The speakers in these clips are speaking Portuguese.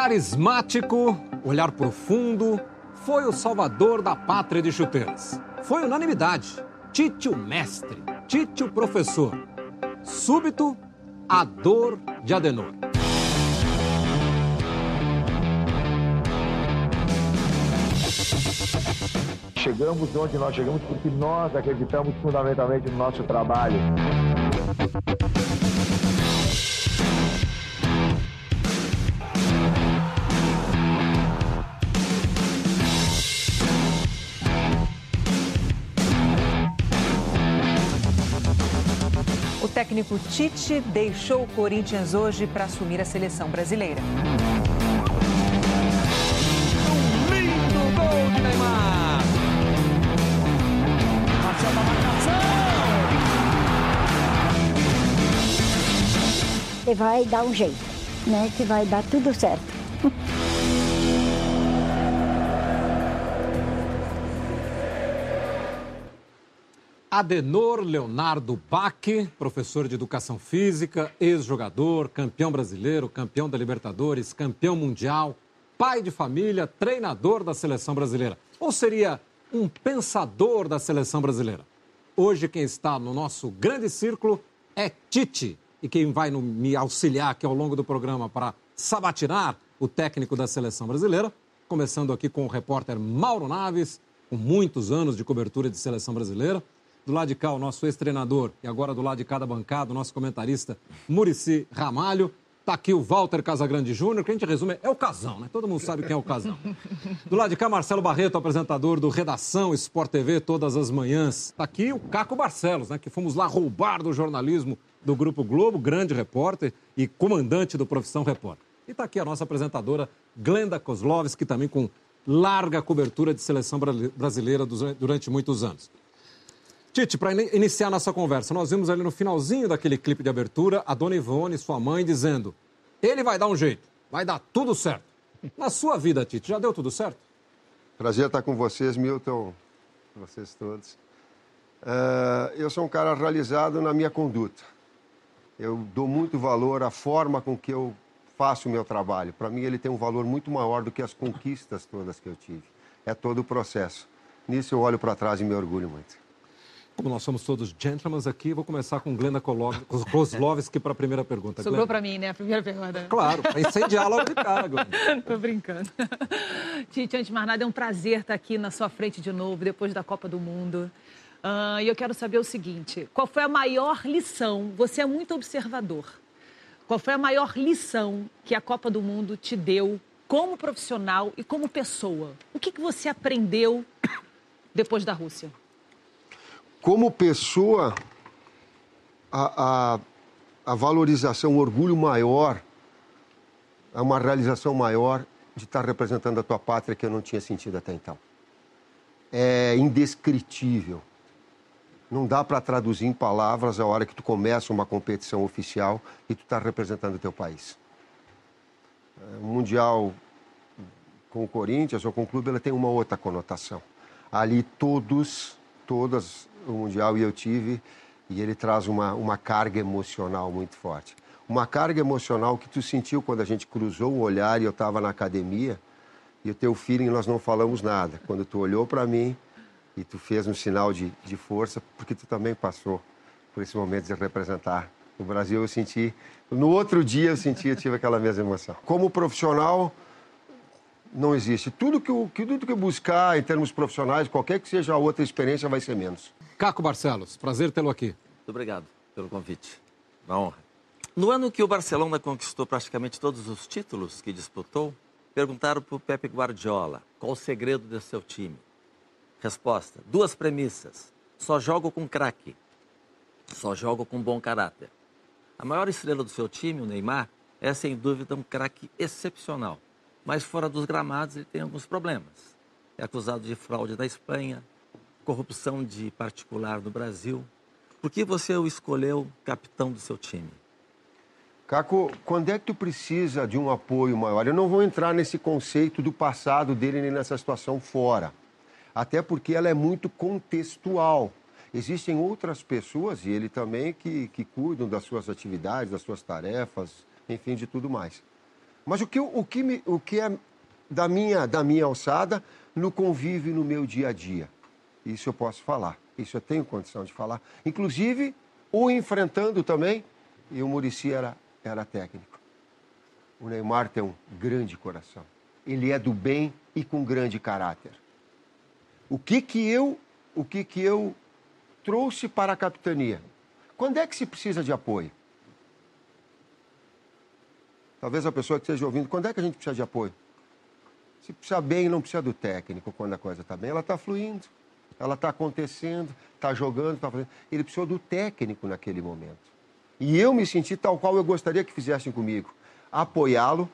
Carismático, olhar profundo, foi o salvador da pátria de chuteiras. Foi unanimidade. Tite o mestre, Tite o professor. Súbito, a dor de Adenor. Chegamos onde nós chegamos porque nós acreditamos fundamentalmente no nosso trabalho. Técnico Tite deixou o Corinthians hoje para assumir a seleção brasileira. Um lindo gol de Neymar. Marcelo na marcação. Você vai dar um jeito, né? Que vai dar tudo certo. Adenor Leonardo Bach, professor de educação física, ex-jogador, campeão brasileiro, campeão da Libertadores, campeão mundial, pai de família, treinador da seleção brasileira. Ou seria um pensador da seleção brasileira? Hoje, quem está no nosso grande círculo é Tite. E quem vai no, me auxiliar aqui ao longo do programa para sabatinar o técnico da seleção brasileira, começando aqui com o repórter Mauro Naves, com muitos anos de cobertura de seleção brasileira. Do lado de cá, o nosso ex-treinador e agora do lado de cada bancada, o nosso comentarista Murici Ramalho. Está aqui o Walter Casagrande Júnior, que a gente resume, é o casão, né? Todo mundo sabe quem é o casão. Do lado de cá, Marcelo Barreto, apresentador do Redação Sport TV todas as manhãs. Está aqui o Caco Barcelos, né? Que fomos lá roubar do jornalismo do Grupo Globo, grande repórter e comandante do Profissão Repórter. E está aqui a nossa apresentadora Glenda Kozlovski, também com larga cobertura de seleção brasileira durante muitos anos. Tite, para iniciar nossa conversa, nós vimos ali no finalzinho daquele clipe de abertura a dona Ivone, sua mãe, dizendo: ele vai dar um jeito, vai dar tudo certo. Na sua vida, Tite, já deu tudo certo? Prazer estar com vocês, Milton, vocês todos. Uh, eu sou um cara realizado na minha conduta. Eu dou muito valor à forma com que eu faço o meu trabalho. Para mim, ele tem um valor muito maior do que as conquistas todas que eu tive. É todo o processo. Nisso eu olho para trás e me orgulho muito. Como nós somos todos gentlemen aqui, vou começar com Glenda Kozlovski para a primeira pergunta. Sobrou para mim, né? A primeira pergunta. Claro, para incendiar logo de cara, Glenda. Tô brincando. Tite, antes de mais nada, é um prazer estar aqui na sua frente de novo, depois da Copa do Mundo. Uh, e eu quero saber o seguinte: qual foi a maior lição? Você é muito observador. Qual foi a maior lição que a Copa do Mundo te deu como profissional e como pessoa? O que, que você aprendeu depois da Rússia? Como pessoa, a, a, a valorização, o orgulho maior, é uma realização maior de estar representando a tua pátria que eu não tinha sentido até então. É indescritível. Não dá para traduzir em palavras a hora que tu começa uma competição oficial e tu está representando o teu país. O Mundial com o Corinthians ou com o clube, ela tem uma outra conotação. Ali todos, todas o Mundial e eu tive, e ele traz uma, uma carga emocional muito forte. Uma carga emocional que tu sentiu quando a gente cruzou o olhar e eu estava na academia, e o teu feeling nós não falamos nada. Quando tu olhou para mim e tu fez um sinal de, de força, porque tu também passou por esse momento de representar o Brasil, eu senti. No outro dia eu senti, eu tive aquela mesma emoção. Como profissional, não existe. Tudo que, eu, tudo que eu buscar em termos profissionais, qualquer que seja a outra experiência, vai ser menos. Caco Barcelos, prazer tê-lo aqui. Muito obrigado pelo convite. Uma honra. No ano que o Barcelona conquistou praticamente todos os títulos que disputou, perguntaram para o Pepe Guardiola qual o segredo do seu time. Resposta: duas premissas. Só jogo com craque. Só jogo com bom caráter. A maior estrela do seu time, o Neymar, é sem dúvida um craque excepcional. Mas fora dos gramados ele tem alguns problemas. É acusado de fraude na Espanha, corrupção de particular no Brasil. Por que você o escolheu capitão do seu time? Caco, quando é que tu precisa de um apoio maior? Eu não vou entrar nesse conceito do passado dele nem nessa situação fora. Até porque ela é muito contextual. Existem outras pessoas, e ele também, que, que cuidam das suas atividades, das suas tarefas, enfim, de tudo mais. Mas o que, o que, me, o que é da minha, da minha alçada no convívio no meu dia a dia? Isso eu posso falar, isso eu tenho condição de falar. Inclusive, o enfrentando também, e o Murici era, era técnico. O Neymar tem um grande coração. Ele é do bem e com grande caráter. O que que eu, o que que eu trouxe para a capitania? Quando é que se precisa de apoio? Talvez a pessoa que esteja ouvindo, quando é que a gente precisa de apoio? Se precisa bem, não precisa do técnico quando a coisa está bem. Ela está fluindo, ela está acontecendo, está jogando, está fazendo. Ele precisou do técnico naquele momento. E eu me senti tal qual eu gostaria que fizessem comigo. Apoiá-lo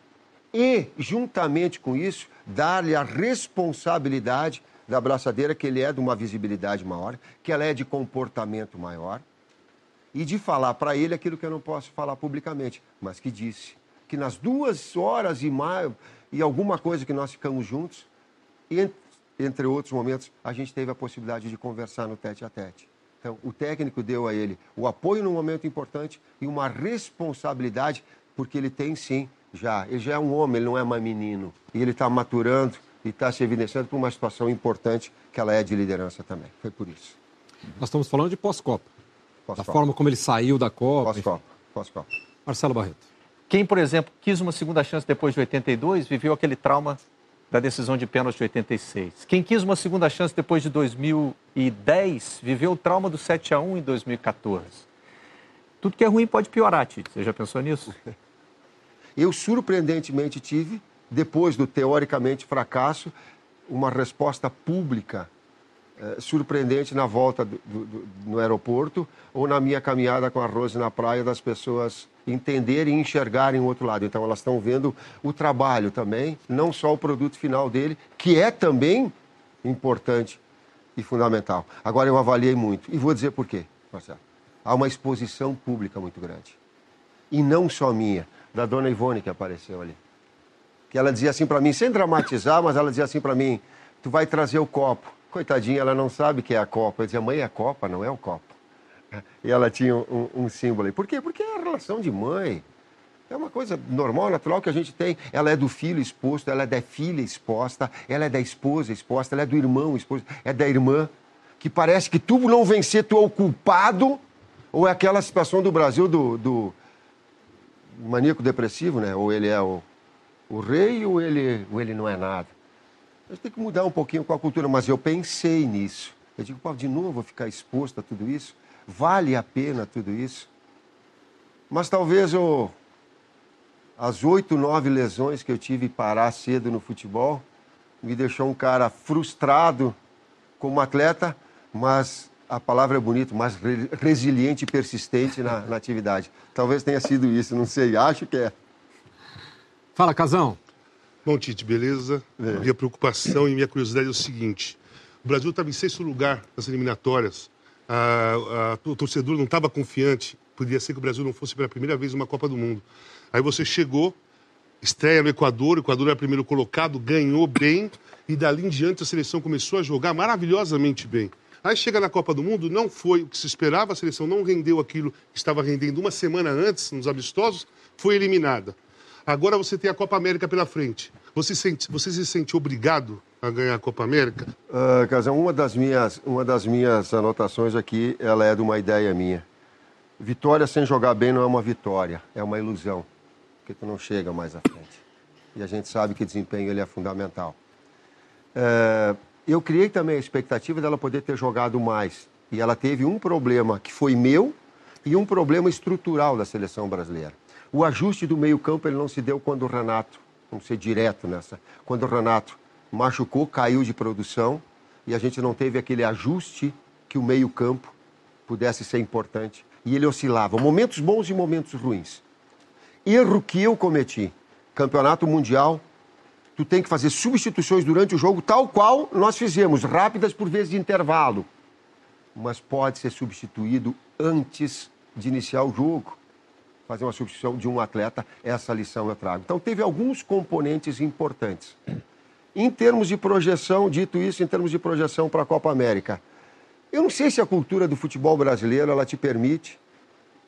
e, juntamente com isso, dar-lhe a responsabilidade da braçadeira, que ele é de uma visibilidade maior, que ela é de comportamento maior, e de falar para ele aquilo que eu não posso falar publicamente, mas que disse que nas duas horas e, mais, e alguma coisa que nós ficamos juntos, entre, outros momentos, a gente teve a possibilidade de conversar no tete a tete. Então, o técnico deu a ele o apoio num momento importante e uma responsabilidade, porque ele tem sim já, ele já é um homem, ele não é mais menino. E ele está maturando e está se evidenciando por uma situação importante que ela é de liderança também. Foi por isso. Nós estamos falando de pós-Copa. Pós da forma como ele saiu da Copa. Pós-Copa. Pós-Copa. Marcelo Barreto. Quem, por exemplo, quis uma segunda chance depois de 82, viveu aquele trauma da decisão de pênalti de 86. Quem quis uma segunda chance depois de 2010, viveu o trauma do 7 a 1 em 2014. Tudo que é ruim pode piorar, Tite. Você já pensou nisso? Eu, surpreendentemente, tive, depois do teoricamente fracasso, uma resposta pública eh, surpreendente na volta do, do, no aeroporto ou na minha caminhada com a Rose na praia, das pessoas entenderem e enxergarem o outro lado. Então, elas estão vendo o trabalho também, não só o produto final dele, que é também importante e fundamental. Agora, eu avaliei muito, e vou dizer por quê, Marcelo. Há uma exposição pública muito grande. E não só minha, da dona Ivone que apareceu ali. Que ela dizia assim para mim, sem dramatizar, mas ela dizia assim para mim: tu vai trazer o copo. Coitadinha, ela não sabe que é a Copa. Eu dizia, mãe, é a Copa, não é o copo. E ela tinha um, um símbolo aí. Por quê? Porque é a relação de mãe. É uma coisa normal, natural que a gente tem. Ela é do filho exposto, ela é da filha exposta, ela é da esposa exposta, ela é do irmão exposto, é da irmã. Que parece que tu não vencer, tu é o culpado. Ou é aquela situação do Brasil do, do maníaco depressivo, né? Ou ele é o, o rei ou ele, ou ele não é nada. Gente tem que mudar um pouquinho com a cultura, mas eu pensei nisso. Eu digo, pô, de novo vou ficar exposto a tudo isso? Vale a pena tudo isso? Mas talvez eu, as oito, nove lesões que eu tive parar cedo no futebol me deixou um cara frustrado como atleta, mas a palavra é bonita, mas resiliente e persistente na, na, atividade. Talvez tenha sido isso, não sei, acho que é. Fala, Casão. Bom, Tite, beleza? É. Minha preocupação e minha curiosidade é o seguinte: o Brasil estava em sexto lugar nas eliminatórias, a, a, o torcedor não estava confiante, podia ser que o Brasil não fosse pela primeira vez uma Copa do Mundo. Aí você chegou, estreia no Equador, o Equador era primeiro colocado, ganhou bem, e dali em diante a seleção começou a jogar maravilhosamente bem. Aí chega na Copa do Mundo, não foi o que se esperava, a seleção não rendeu aquilo que estava rendendo uma semana antes, nos amistosos, foi eliminada. Agora você tem a Copa América pela frente. Você, sente, você se sente obrigado a ganhar a Copa América? Uh, Casão, uma das, minhas, uma das minhas anotações aqui, ela é de uma ideia minha. Vitória sem jogar bem não é uma vitória, é uma ilusão, porque tu não chega mais à frente. E a gente sabe que desempenho ele é fundamental. Uh, eu criei também a expectativa dela poder ter jogado mais. E ela teve um problema que foi meu e um problema estrutural da seleção brasileira. O ajuste do meio-campo ele não se deu quando o Renato, vamos ser direto nessa, quando o Renato machucou, caiu de produção e a gente não teve aquele ajuste que o meio-campo pudesse ser importante. E ele oscilava, momentos bons e momentos ruins. Erro que eu cometi. Campeonato Mundial, tu tem que fazer substituições durante o jogo, tal qual nós fizemos, rápidas por vezes de intervalo. Mas pode ser substituído antes de iniciar o jogo. Fazer uma substituição de um atleta, essa lição eu trago. Então, teve alguns componentes importantes. Em termos de projeção, dito isso, em termos de projeção para a Copa América, eu não sei se a cultura do futebol brasileiro ela te permite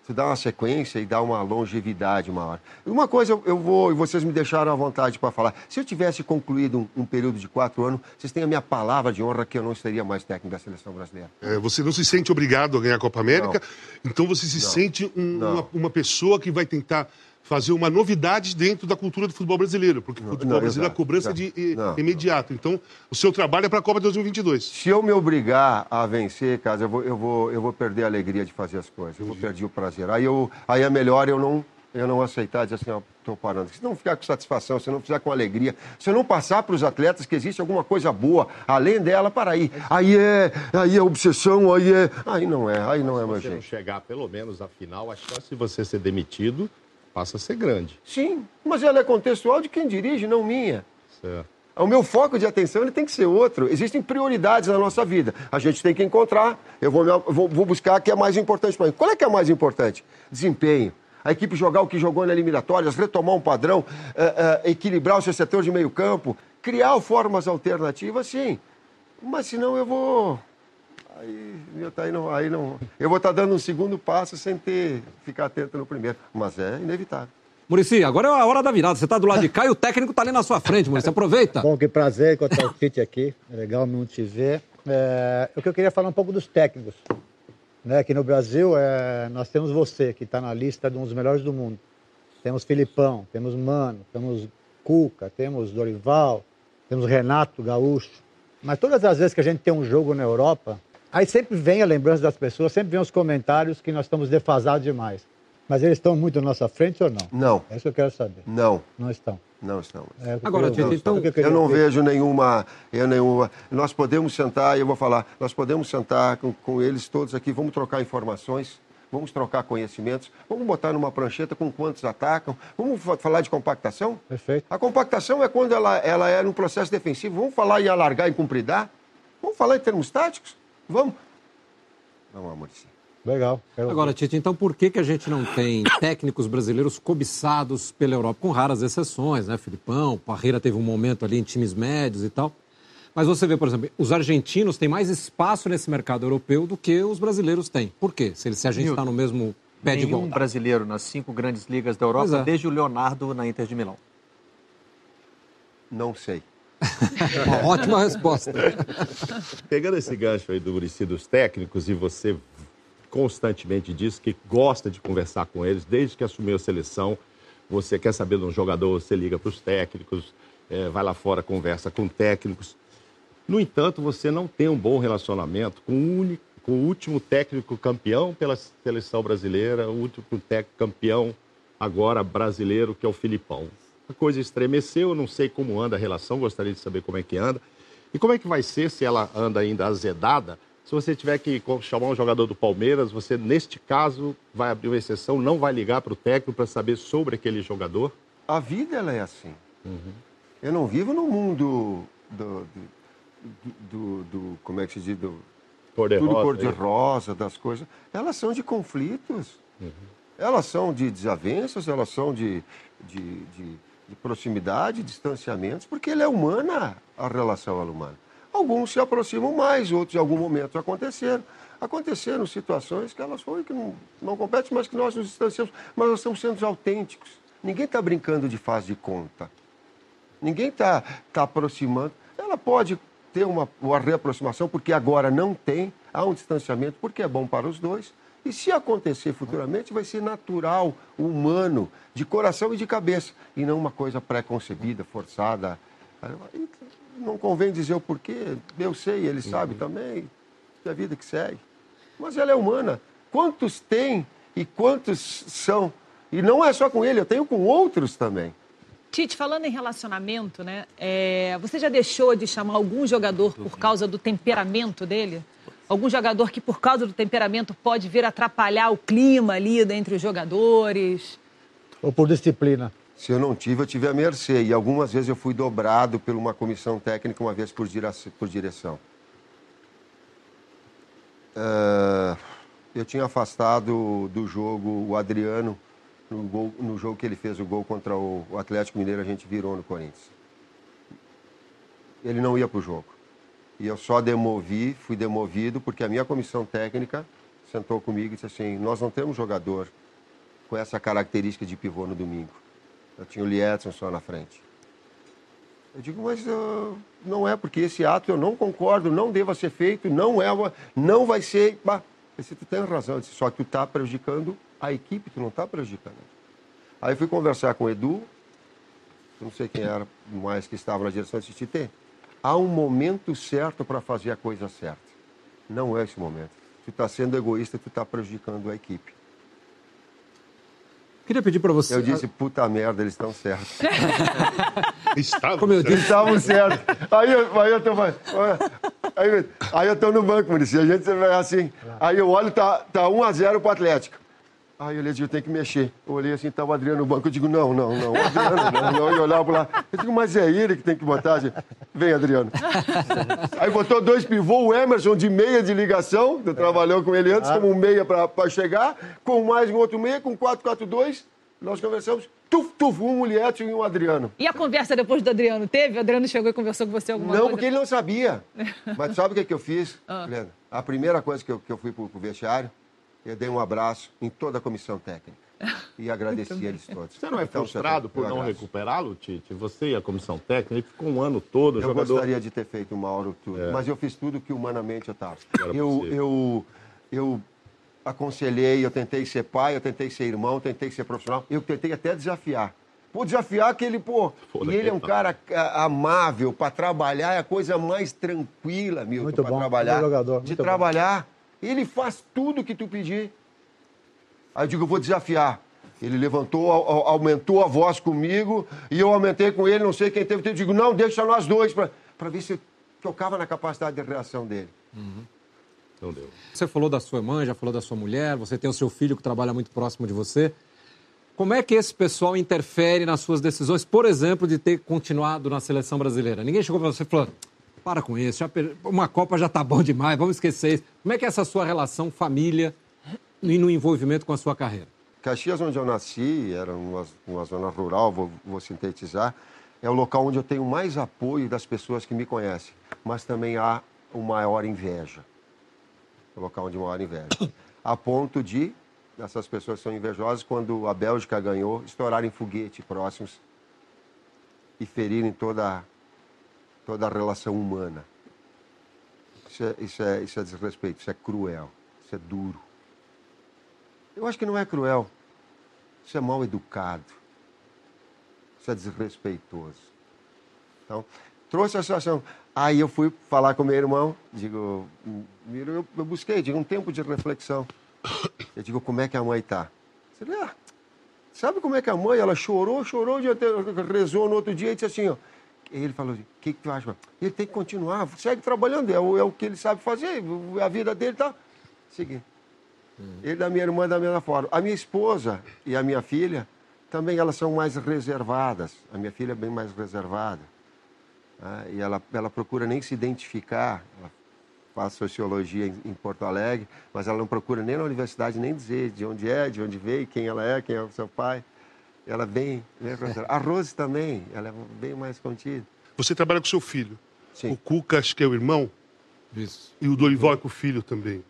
Você dá uma sequência e dá uma longevidade maior. Uma coisa eu- eu vou, e vocês me deixaram à vontade para falar. Se eu tivesse concluído um, um período de quatro anos, vocês têm a minha palavra de honra que eu não seria mais técnico da seleção brasileira. É, você não se sente obrigado a ganhar a Copa América, então você se Não. sente um- Não. uma, uma pessoa que vai tentar fazer uma novidade dentro da cultura do futebol brasileiro, porque o futebol não, brasileiro exato, a cobrança é de Não, imediato. Então, o seu trabalho é para a Copa de 2022. Se eu me obrigar a vencer, casa, eu vou, eu vou, eu vou perder a alegria de fazer as coisas. Eu vou perder o prazer. Aí, eu, aí é melhor eu não, eu não aceitar e dizer assim, ó, estou parando. Se não ficar com satisfação, se não fizer com alegria, se eu não passar para os atletas que existe alguma coisa boa, além dela, para aí. Aí é, aí é obsessão, aí é. Aí não é, aí não é meu Se você não chegar pelo menos à final, a chance de você ser demitido passa a ser grande. Sim, mas ela é contextual de quem dirige, não minha. Certo. O meu foco de atenção ele tem que ser outro. Existem prioridades na nossa vida. A gente tem que encontrar. Eu vou, vou, vou buscar o que é mais importante para mim. Qual é que é mais importante? Desempenho. A equipe jogar o que jogou na eliminatórias, retomar um padrão, eh, eh, equilibrar o seu setor de meio campo, criar formas alternativas, sim. Mas senão eu vou. Aí, meu, tá aí, não, aí não. Eu vou estar dando um segundo passo sem ter ficar atento no primeiro. Mas é inevitável. Murici, agora é a hora da virada. Você tá do lado de cá e o técnico tá ali na sua frente, Murici. Aproveita. Bom, que prazer encontrar o Tite aqui. É legal muito te ver. É, o que eu queria falar um pouco dos técnicos. Né? Aqui no Brasil, é, nós temos você, que está na lista de um dos melhores do mundo. Temos Filipão, temos Mano, temos Cuca, temos Dorival, temos Renato Gaúcho. Mas todas as vezes que a gente tem um jogo na Europa, aí sempre vem a lembrança das pessoas, sempre vem os comentários que nós estamos defasados demais. Mas eles estão muito na nossa frente ou não? Não. É isso que eu quero saber. Não. Não estão. Não estamos. É Agora, Tite, então, eu Eu não ver. vejo nenhuma, eu nenhuma. Nós podemos sentar, e eu vou falar, nós podemos sentar com, com eles todos aqui, vamos trocar informações, vamos trocar conhecimentos, vamos botar numa prancheta com quantos atacam, vamos fa- falar de compactação? Perfeito. A compactação é quando ela, ela é no processo defensivo. Vamos falar em alargar e cumpridar? Vamos falar em termos táticos? Vamos. Vamos, Maurício. Legal. quero Agora, Tite, então por que, que a gente não tem técnicos brasileiros cobiçados pela Europa, com raras exceções, né? Filipão, Parreira teve um momento ali em times médios e tal. Mas você vê, por exemplo, os argentinos têm mais espaço nesse mercado europeu do que os brasileiros têm. Por quê? Se, se a gente está no mesmo pé de igualdade. brasileiro nas cinco grandes ligas da Europa, é. desde o Leonardo na Inter de Milão. Não sei. Ótima resposta. Pegando esse gancho aí do Murici dos técnicos, e você constantemente diz que gosta de conversar com eles, desde que assumiu a seleção, você quer saber de um jogador, você liga para os técnicos, eh, vai lá fora, conversa com técnicos. No entanto, você não tem um bom relacionamento com o, uni- com o último técnico campeão pela seleção brasileira, o último técnico campeão agora brasileiro, que é o Filipão. A coisa estremeceu, eu não sei como anda a relação, gostaria de saber como é que anda. E como é que vai ser se ela anda ainda azedada? Se você tiver que chamar um jogador do Palmeiras, você, neste caso, vai abrir uma exceção, não vai ligar para o técnico para saber sobre aquele jogador? A vida ela é assim. Eu não vivo no mundo do, do, do- do- como é que se diz, do, Cor-de-rosa, tudo aí. cor-de-rosa, das coisas. Elas são de conflitos. Elas são de desavenças, elas são de, de, de- de proximidade, distanciamentos, porque ele é humana, a relação é humana. Alguns se aproximam mais, outros em algum momento aconteceram. Aconteceram situações que elas foram que não, não competem, mas que nós nos distanciamos. Mas nós estamos sendo autênticos. Ninguém está brincando de faz de conta. Ninguém está tá aproximando. Ela pode ter uma, uma reaproximação, porque agora não tem, há um distanciamento, porque é bom para os dois. E se acontecer futuramente, vai ser natural, humano, de coração e de cabeça, e não uma coisa pré-concebida, forçada. Não convém dizer o porquê, eu sei, ele sabe também, é a vida que segue. Mas ela é humana. Quantos tem e quantos são? E não é só com ele, eu tenho com outros também. Tite, falando em relacionamento, né? é, você já deixou de chamar algum jogador por causa do temperamento dele? Algum jogador que, por causa do temperamento, pode vir atrapalhar o clima ali entre os jogadores? Ou por disciplina? Se eu não tive, eu tive a mercê. E algumas vezes eu fui dobrado por uma comissão técnica, uma vez por, dire- por direção. Ah, eu tinha afastado do jogo o Adriano no, gol- no jogo que ele fez o gol contra o, o Atlético Mineiro, a gente virou no Corinthians. Ele não ia para o jogo. E eu só demovi, fui demovido, porque a minha comissão técnica sentou comigo e disse assim: Nós não temos jogador com essa característica de pivô no domingo. Eu tinha o Liedson só na frente. Eu digo, mas uh, não é, porque esse ato eu não concordo, não deva ser feito, não é, não vai ser. Bah, eu disse, tu tem razão, disse, só que tu está prejudicando a equipe, tu não está prejudicando. Aí fui conversar com o Edu, não sei quem era mais que estava na direção desse Tite. Há um momento certo para fazer a coisa certa. Não é esse momento. Tu está sendo egoísta, tu está prejudicando a equipe. Queria pedir para você. Eu disse, puta merda, eles estão certos. Estavam Como eu Eles disse, estavam certos. Aí, eu- aí eu tô aí, aí eu tô no banco, Maurício. A gente vai assim. Aí eu olho, tá, tá 1x0 pro Atlético. Aí eu olhei, eu tenho que mexer. Eu olhei assim, tava o Adriano no banco. Eu digo, não, não, não, o Adriano, não, não. E olhava lá. Eu digo, mas é ele que tem que botar. gente. Vem, Adriano. Aí botou dois pivôs, o Emerson de meia de ligação, que trabalhou com ele antes, como um meia pra, pra chegar, com mais um outro meia, com 4-4-2. Nós conversamos, tuf, tuf, um Mulieto e um Adriano. E a conversa depois do Adriano? Teve? O Adriano chegou e conversou com você alguma Não, coisa? porque ele não sabia. Mas sabe o que, que eu fiz, Ah. Helena? A primeira coisa que eu, que eu fui pro, pro vestiário, eu dei um abraço em toda a comissão técnica. E agradeci eles todos. Você não é Então, frustrado eu por não recuperá-lo, Tite? Você e a comissão técnica, ele ficou um ano todo, Eu jogador... gostaria de ter feito o Mauro tudo, É. mas eu fiz tudo que humanamente eu estava. Eu, eu, eu aconselhei, eu tentei ser pai, eu tentei ser irmão, eu tentei ser profissional, eu tentei até desafiar. Pô, desafiar que ele, pô, Foda e ele é um cara ah, amável, para trabalhar é a coisa mais tranquila, Milton, Muito para trabalhar. bom jogador, de muito bom. Ele faz tudo que tu pedir. Aí eu digo, eu vou desafiar. Ele levantou, au- au- aumentou a voz comigo e eu aumentei com ele, não sei quem teve. Eu digo, não, deixa nós dois, para ver se tocava na capacidade de reação dele. Não deu. Você falou da sua mãe, já falou da sua mulher, você tem o seu filho que trabalha muito próximo de você. Como é que esse pessoal interfere nas suas decisões, por exemplo, de ter continuado na seleção brasileira? Ninguém chegou para você e falou: para com isso, uma Copa já tá bom demais, vamos esquecer isso. Como é que é essa sua relação família e no envolvimento com a sua carreira? Caxias, onde eu nasci, era uma, uma zona rural, vou, vou sintetizar, é o local onde eu tenho mais apoio das pessoas que me conhecem, mas também há o maior inveja. O local onde maior inveja. A ponto de essas pessoas são invejosas quando a Bélgica ganhou, estourarem foguete próximos e ferirem toda, toda a relação humana. Isso é, isso, é, isso é desrespeito, isso é cruel, isso é duro. Eu acho que não é cruel. Isso é mal educado. Isso é desrespeitoso. Então, trouxe a situação. Aí eu fui falar com meu irmão, digo, eu, eu busquei, digo, um tempo de reflexão. Eu digo, como é que a mãe está? Ele, ah, sabe como é que a mãe, ela chorou, chorou, rezou no outro dia e disse assim, ó. Ele falou, o que, que tu acha? Ele tem que continuar, segue trabalhando, é o, é o que ele sabe fazer, a vida dele tá. Seguir. Ele da minha irmã da mesma forma. A minha esposa e a minha filha também elas são mais reservadas. A minha filha é bem mais reservada. né? E ela, ela procura nem se identificar. Ela faz sociologia em, em Porto Alegre, mas ela não procura nem na universidade nem dizer de onde é, de onde veio, quem ela é, quem é o seu pai. Ela é bem, bem reservada. A Rose também, ela é bem mais contida. Você trabalha com seu filho. Sim. O Cuca, acho que é o irmão, Isso. e o Dorival é com o filho também.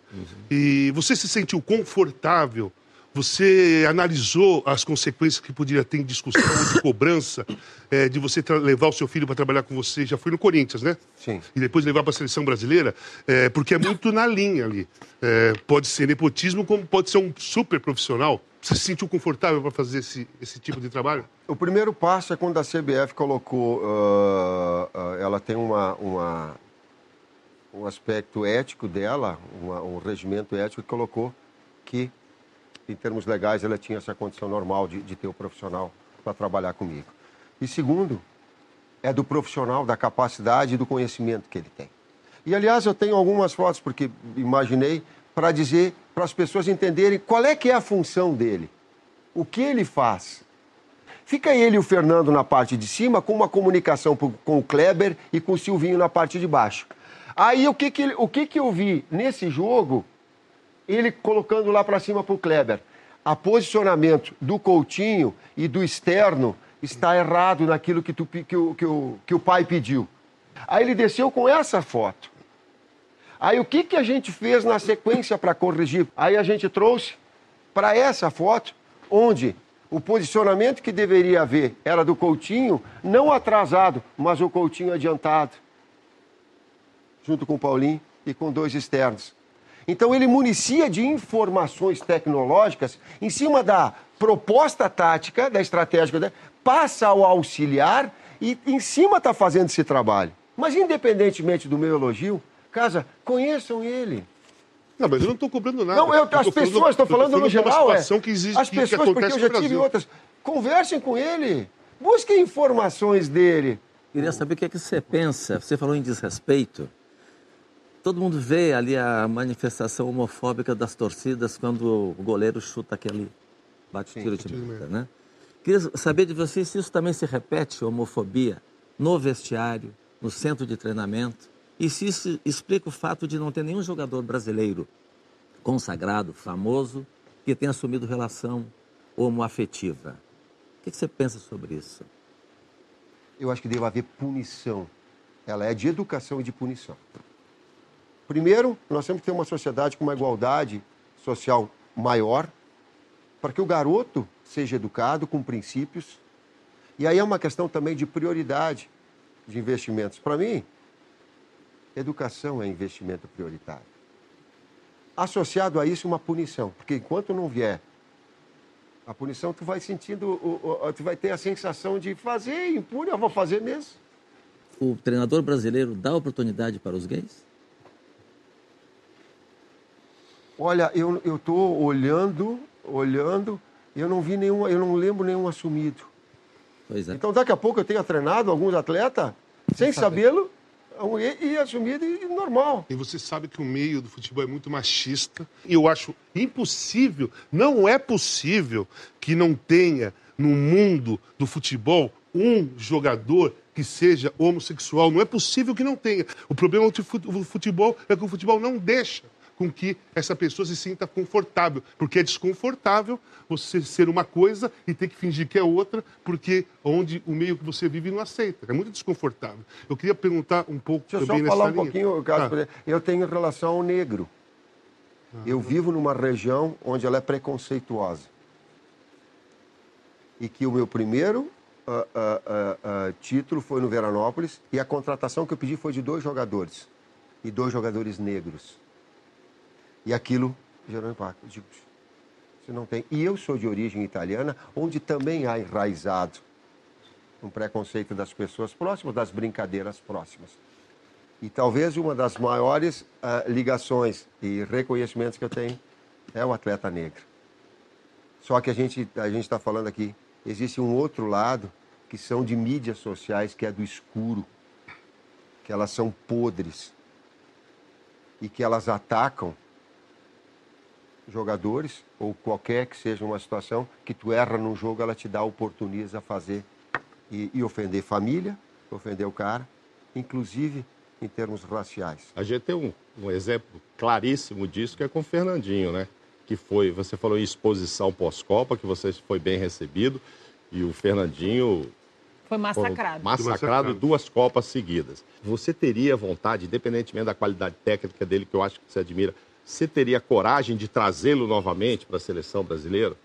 E você se sentiu confortável? Você analisou as consequências que poderia ter em discussão de cobrança eh, de você levar o seu filho para trabalhar com você? Já foi no Corinthians, né? Sim. E depois levar para a seleção brasileira, eh, porque é muito na linha ali. Eh, pode ser nepotismo, como pode ser um super profissional. Você se sentiu confortável para fazer esse, esse tipo de trabalho? O primeiro passo é quando a CBF colocou, ah, ah, ela tem uma, uma- um aspecto ético dela, uma- um regimento ético que colocou que, em termos legais, ela tinha essa condição normal de, de ter o profissional para trabalhar comigo. E segundo, é do profissional, da capacidade e do conhecimento que ele tem. E, aliás, eu tenho algumas fotos, porque imaginei, para dizer, para as pessoas entenderem qual é que é a função dele, o que ele faz. Fica ele e o Fernando na parte de cima, com uma comunicação com o Kleber e com o Silvinho na parte de baixo. Aí o que, que, o que, que eu vi nesse jogo? Ele colocando lá para cima para o Kleber. A posicionamento do Coutinho e do externo está errado naquilo que, tu, que, o, que, o, que o pai pediu. Aí ele desceu com essa foto. Aí o que, que a gente fez na sequência para corrigir? Aí a gente trouxe para essa foto, onde o posicionamento que deveria haver era do Coutinho, não atrasado, mas o Coutinho adiantado, junto com o Paulinho e com dois externos. Então ele municia de informações tecnológicas em cima da proposta tática, da estratégia, né? passa ao auxiliar e em cima está fazendo esse trabalho. Mas independentemente do meu elogio, casa, conheçam ele. Não, mas eu não estou cobrando nada. Não, eu, eu as pessoas, estou falando, falando no geral. É, que existe, as pessoas, que porque eu já tive outras. Conversem com ele. Busquem informações dele. Queria saber o que, é que você pensa. Você falou em desrespeito. Todo mundo vê ali a manifestação homofóbica das torcidas quando o goleiro chuta aquele bate Sim, tiro de meta, né? Queria saber de você se isso também se repete, homofobia, no vestiário, no centro de treinamento, e se isso explica o fato de não ter nenhum jogador brasileiro consagrado, famoso, que tenha assumido relação homoafetiva. O que você pensa sobre isso? Eu acho que deve haver punição. Ela é de educação e de punição. Primeiro, nós temos que ter uma sociedade com uma igualdade social maior, para que o garoto seja educado com princípios. E aí é uma questão também de prioridade de investimentos. Para mim, educação é investimento prioritário. Associado a isso, uma punição, porque enquanto não vier a punição, tu vai sentindo, tu vai ter a sensação de fazer impune, eu vou fazer mesmo. O treinador brasileiro dá oportunidade para os gays? Olha, eu estou olhando, olhando, e eu não vi nenhum, eu não lembro nenhum assumido. Pois é. Então daqui a pouco eu tenho treinado alguns atletas sem sabê-lo e, e assumido e normal. E você sabe que o meio do futebol é muito machista. E eu acho impossível, não é possível que não tenha no mundo do futebol um jogador que seja homossexual. Não é possível que não tenha. O problema do futebol é que o futebol não deixa com que essa pessoa se sinta confortável, porque é desconfortável você ser uma coisa e ter que fingir que é outra, porque onde o meio que você vive não aceita. É muito desconfortável. Eu queria perguntar um pouco Deixa também eu só falar nessa um linha. pouquinho, ah. eu tenho relação ao negro. Ah. Eu vivo numa região onde ela é preconceituosa. E que o meu primeiro uh, uh, uh, título foi no Veranópolis e a contratação que eu pedi foi de dois jogadores. E dois jogadores negros. E aquilo gerou impacto. Eu digo, você não tem. E eu sou de origem italiana, onde também há enraizado um preconceito das pessoas próximas, das brincadeiras próximas. E talvez uma das maiores uh, ligações e reconhecimentos que eu tenho é o atleta negro. Só que a gente a gente está falando aqui, existe um outro lado que são de mídias sociais, que é do escuro, que elas são podres e que elas atacam jogadores, ou qualquer que seja uma situação, que tu erra num jogo, ela te dá oportunidade a fazer e, e ofender família, ofender o cara, inclusive em termos raciais. A gente tem um, um exemplo claríssimo disso que é com o Fernandinho, né? Que foi, você falou em exposição pós-Copa, que você foi bem recebido, e o Fernandinho foi massacrado. Massacrado duas Copas seguidas. Você teria vontade, independentemente da qualidade técnica dele, que eu acho que você admira, você teria coragem de trazê-lo novamente para a seleção brasileira?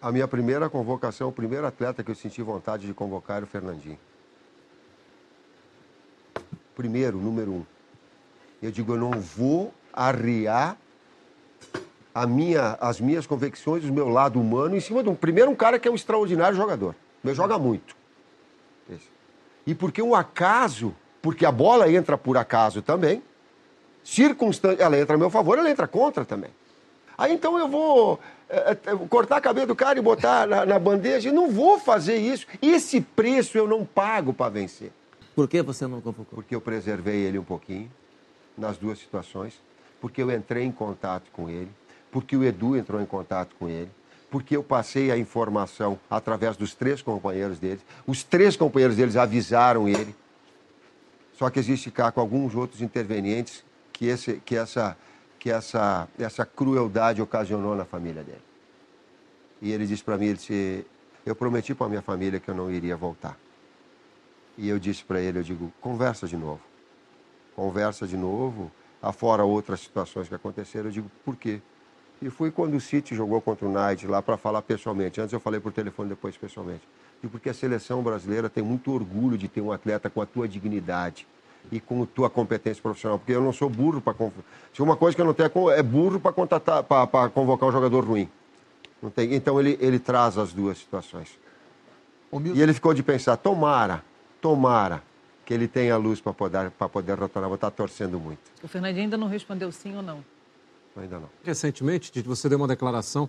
A minha primeira convocação, o primeiro atleta que eu senti vontade de convocar era o Fernandinho. Primeiro, número um. Eu digo, eu não vou arriar a minha, as minhas convicções, o meu lado humano, em cima de um. Primeiro, um cara que é um extraordinário jogador. Ele joga muito. E porque o acaso, porque a bola entra por acaso também, circunstância, ela entra a meu favor, ela entra contra também. Aí então eu vou é, cortar a cabeça do cara e botar na, na bandeja. Eu não vou fazer isso. Esse preço eu não pago para vencer. Por que você não convocou? Porque eu preservei ele um pouquinho, nas duas situações. Porque eu entrei em contato com ele. Porque o Edu entrou em contato com ele. Porque eu passei a informação através dos três companheiros dele. Os três companheiros deles avisaram ele. Só que existe cá com alguns outros intervenientes que, esse, que, essa, que essa, essa crueldade ocasionou na família dele. E ele disse para mim, ele disse, eu prometi para minha família que eu não iria voltar. E eu disse para ele, eu digo, conversa de novo. Conversa de novo afora outras situações que aconteceram, eu digo, por quê? E fui quando o City jogou contra o Knight lá para falar pessoalmente. Antes eu falei por telefone, depois pessoalmente. E porque a seleção brasileira tem muito orgulho de ter um atleta com a tua dignidade e com a tua competência profissional. Porque eu não sou burro para. Se uma coisa que eu não tenho é burro para contratar, para convocar um jogador ruim. Não tem. Então ele, ele traz as duas situações. E ele ficou de pensar, tomara, tomara que ele tenha luz para poder, poder retornar. Vou estar torcendo muito. O Fernandinho ainda não respondeu sim ou não? Ainda não. Recentemente, você deu uma declaração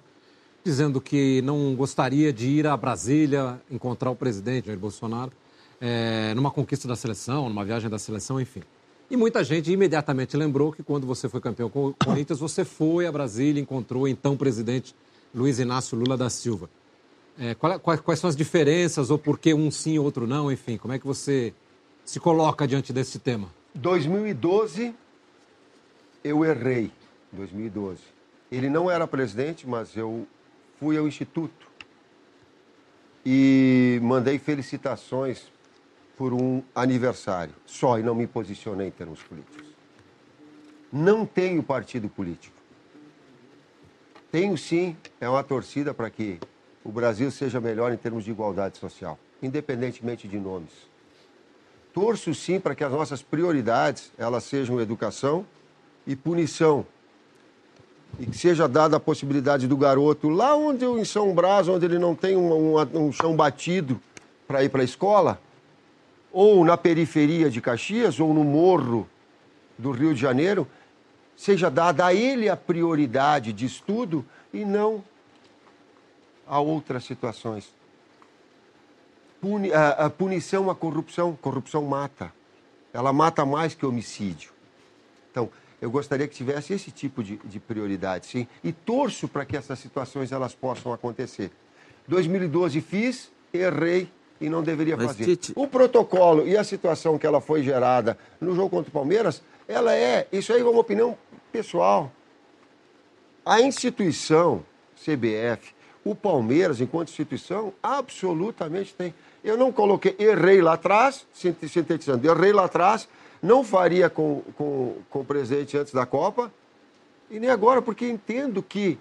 dizendo que não gostaria de ir a Brasília encontrar o presidente Jair Bolsonaro é, numa conquista da seleção, numa viagem da seleção, enfim. E muita gente imediatamente lembrou que quando você foi campeão com o Corinthians, você foi a Brasília e encontrou o então presidente Luiz Inácio Lula da Silva. É, quais, quais, são as diferenças, ou por que um sim e outro não, enfim, como é que você se coloca diante desse tema? 2012, eu errei. 2012. Ele não era presidente, mas eu fui ao Instituto e mandei felicitações por um aniversário só e não me posicionei em termos políticos. Não tenho partido político. Tenho sim, é uma torcida para que o Brasil seja melhor em termos de igualdade social, independentemente de nomes. Torço sim para que as nossas prioridades elas sejam educação e punição e que seja dada a possibilidade do garoto, lá onde em São Brás, onde ele não tem um, um, um chão batido para ir para a escola, ou na periferia de Caxias, ou no morro do Rio de Janeiro, seja dada a ele a prioridade de estudo e não a outras situações. Puni, a, a punição à corrupção, corrupção mata. Ela mata mais que homicídio. Então, eu gostaria que tivesse esse tipo de, de prioridade, sim, e torço para que essas situações elas possam acontecer. 2012 fiz, errei e não deveria Mas, fazer. Tite... O protocolo e a situação que ela foi gerada no jogo contra o Palmeiras, ela é, isso aí é uma opinião pessoal. A instituição CBF, o Palmeiras, enquanto instituição, absolutamente tem. Eu não coloquei, errei lá atrás, sintetizando, errei lá atrás, não faria com, com, com o presidente antes da Copa e nem agora, porque entendo que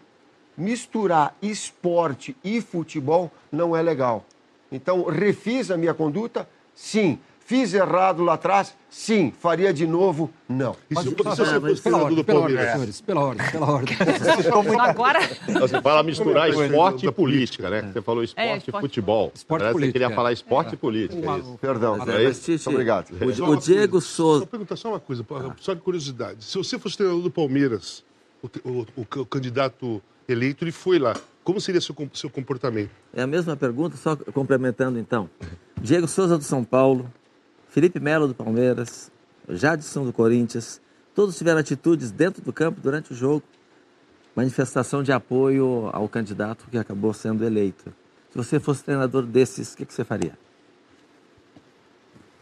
misturar esporte e futebol não é legal. Então, refiz a minha conduta? Sim. Fiz errado lá atrás? Sim. Faria de novo? Não. Mas, se você fosse treinador do Palmeiras? Senhores, pela ordem, pela ordem. Agora... Você fala misturar esporte e política, né? Você falou esporte, é, esporte e futebol. Esporte e política. Você queria falar esporte e política. É Perdão. Mas, é isso? Muito obrigado. O, o Diego Souza... Só perguntar só uma coisa, só de curiosidade. Se você fosse treinador do Palmeiras, o, o, o, o candidato eleito, ele foi lá. Como seria seu, seu comportamento? É a mesma pergunta, só complementando então. Diego Souza do São Paulo, Felipe Melo do Palmeiras, Jadson do Corinthians, todos tiveram atitudes dentro do campo durante o jogo, manifestação de apoio ao candidato que acabou sendo eleito. Se você fosse treinador desses, o que, que você faria?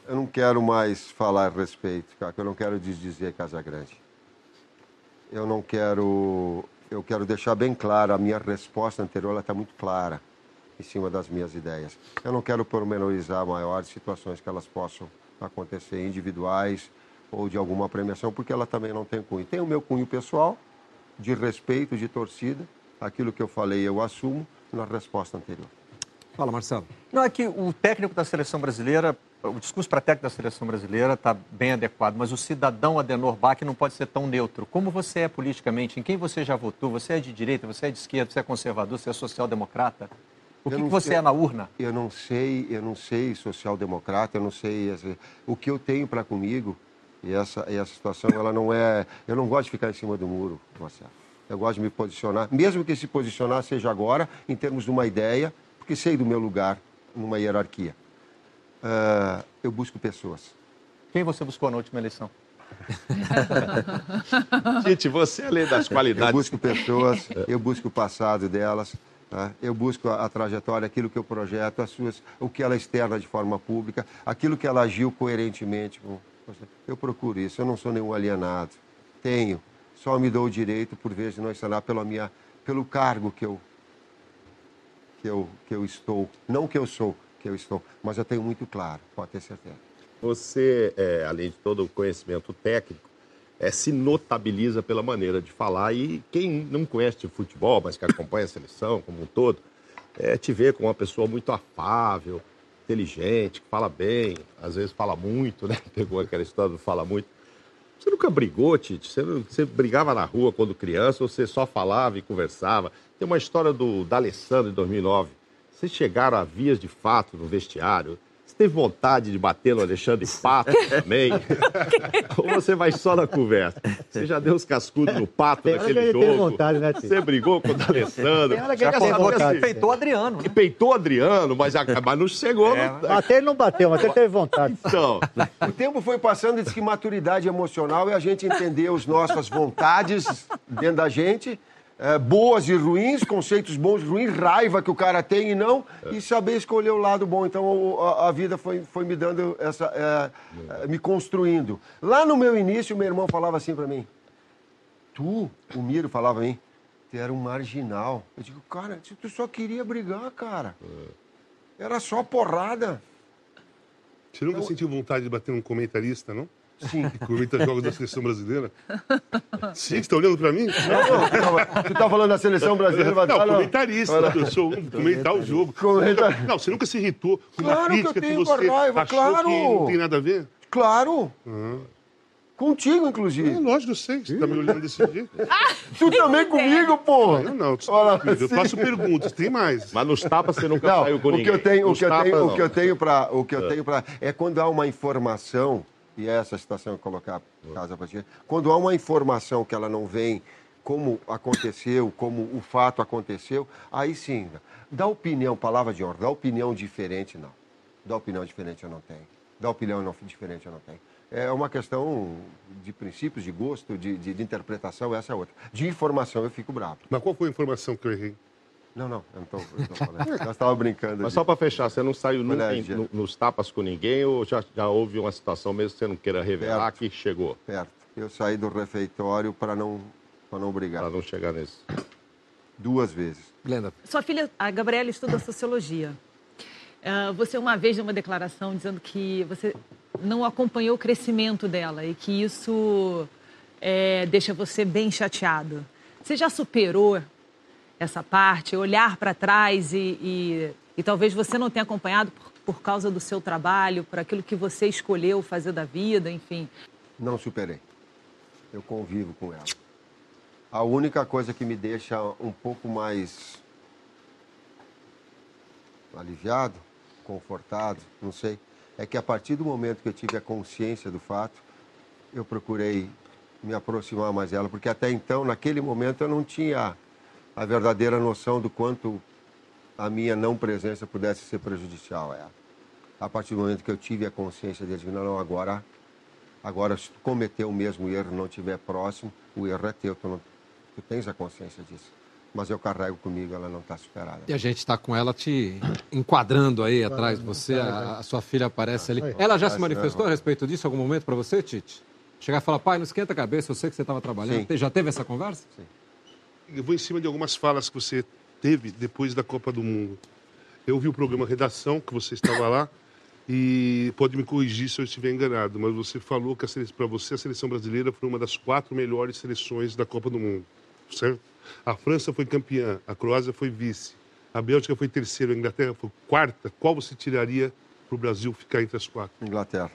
Eu não quero mais falar a respeito, cara. Eu não quero desdizer Casa Grande. Eu não quero. Eu quero deixar bem clara a minha resposta anterior, ela está muito clara em cima das minhas ideias. Eu não quero pormenorizar maiores situações que elas possam acontecer individuais ou de alguma premiação, porque ela também não tem cunho. Tem o meu cunho pessoal, de respeito, de torcida. Aquilo que eu falei eu assumo na resposta anterior. Fala, Marcelo. Não, é que o técnico da seleção brasileira, o discurso para técnico da seleção brasileira está bem adequado, mas o cidadão Adenor Bach não pode ser tão neutro. Como você é politicamente? Em quem você já votou? Você é de direita, você é de esquerda, você é conservador, você é social-democrata? O que, que você eu, é na urna? Eu não sei, eu não sei social-democrata, eu não sei. O que eu tenho para comigo, e essa, e essa situação, ela não é. Eu não gosto de ficar em cima do muro, Marcelo. Eu gosto de me posicionar, mesmo que se posicionar seja agora, em termos de uma ideia, porque sei do meu lugar numa hierarquia. Uh, eu busco pessoas. Quem você buscou na última eleição? Tite, você além das qualidades. Eu busco pessoas, eu busco o passado delas, Tá? Eu busco a, a, trajetória, aquilo que eu projeto, as suas, o que ela externa de forma pública, aquilo que ela agiu coerentemente. Com, eu procuro isso, eu não sou nenhum alienado. Tenho, só me dou o direito, por vezes, de não externar pela minha, pelo cargo que eu, que, eu, que eu estou. Não que eu sou, que eu estou, mas eu tenho muito claro, pode ter certeza. Você, é, além de todo o conhecimento técnico, é, se notabiliza pela maneira de falar. E quem não conhece futebol, mas que acompanha a seleção como um todo, é, te vê como uma pessoa muito afável, inteligente, que fala bem, às vezes fala muito, né? Pegou aquela história do fala muito. Você nunca brigou, Tite? Você, você brigava na rua quando criança ou você só falava e conversava? Tem uma história do D'Alessandro, de 2009. Vocês chegaram a vias de fato no vestiário? teve vontade de bater no Alexandre Pato também? Ou você vai só na conversa? Você já deu os cascudos no Pato tem naquele jogo? Tem vontade, né, Você brigou com o Alessandro? Tem que já que peitou Adriano. Que peitou Adriano, mas, mas não chegou. É. No... Bater ele não bateu, mas ele teve vontade. Então, o tempo foi passando e disse que maturidade emocional é a gente entender as nossas vontades dentro da gente é, boas e ruins, conceitos bons e ruins, raiva que o cara tem e não, é. e saber escolher o lado bom. Então a, a vida foi, foi me dando essa. É, é, me construindo. Lá no meu início, meu irmão falava assim para mim: Tu, o Miro falava pra mim, tu era um marginal. Eu digo, cara, tu só queria brigar, cara. É. Era só porrada. Você nunca então, sentiu vontade de bater num comentarista, não? Sim. Que comenta jogos da seleção brasileira. Sim, você está olhando para mim? Não, não. Você está falando da seleção brasileira? Não, não comentarista. Eu sou um comentar o jogo. Comentar... Não, você nunca se irritou com uma claro crítica que, eu tenho que você raiva, achou claro. que não tem nada a ver? Claro. Uhum. Contigo, inclusive. É, lógico, eu sei. Você está me olhando desse jeito. tu também comigo, pô. Eu não, Olha, eu faço perguntas, tem mais. Mas nos tapas você nunca não, saiu com o ninguém. Que eu tenho, o, que eu tenho, o que eu tenho para o que eu tenho para é quando há uma informação e essa situação que colocar casa para. Quando há uma informação que ela não vem como aconteceu, como o fato aconteceu, aí sim, dá opinião, palavra de ordem, dá opinião diferente, não. Dá opinião diferente eu não tenho. Dá opinião não, diferente eu não tenho. É uma questão de princípios, de gosto, de, de, de interpretação, essa é outra. De informação eu fico bravo. Mas qual foi a informação que eu errei? Não, não, eu não tô, eu tô falando. Nós estávamos brincando. Mas de... só para fechar, você não saiu nunca em, no, nos tapas com ninguém ou já, já houve uma situação mesmo que você não queira revelar perto, que chegou? Perto. Eu saí do refeitório para não, não brigar. Para não chegar nesse. Duas vezes. Glenda. Sua filha, a Gabriela, estuda sociologia. Uh, você uma vez deu uma declaração dizendo que você não acompanhou o crescimento dela e que isso é, deixa você bem chateado. Você já superou essa parte, olhar para trás e, e, e, talvez você não tenha acompanhado por, por causa do seu trabalho, por aquilo que você escolheu fazer da vida, enfim? Não superei. Eu convivo com ela. A única coisa que me deixa um pouco mais aliviado, confortado, não sei, é que a partir do momento que eu tive a consciência do fato, eu procurei me aproximar mais dela, porque até então, naquele momento, eu não tinha a verdadeira noção do quanto a minha não presença pudesse ser prejudicial a ela. A partir do momento que eu tive a consciência de que não, agora, agora se tu cometeu o mesmo erro não estiver próximo, o erro é teu, tu, não, tu tens a consciência disso. Mas eu carrego comigo, ela não está superada. E a gente está com ela te enquadrando aí atrás de você, a, a sua filha aparece ali. Ela já se manifestou a respeito disso em algum momento para você, Tite? Chegar e falar, pai, não esquenta a cabeça, eu sei que você estava trabalhando. Sim. Já teve essa conversa? Sim eu vou em cima de algumas falas que você teve depois da Copa do Mundo. Eu vi o programa Redação, que você estava lá, e pode me corrigir se eu estiver enganado, mas você falou que para você a seleção brasileira foi uma das quatro melhores seleções da Copa do Mundo, certo? A França foi campeã, a Croácia foi vice, a Bélgica foi terceira, a Inglaterra foi quarta. Qual você tiraria para o Brasil ficar entre as quatro? Inglaterra.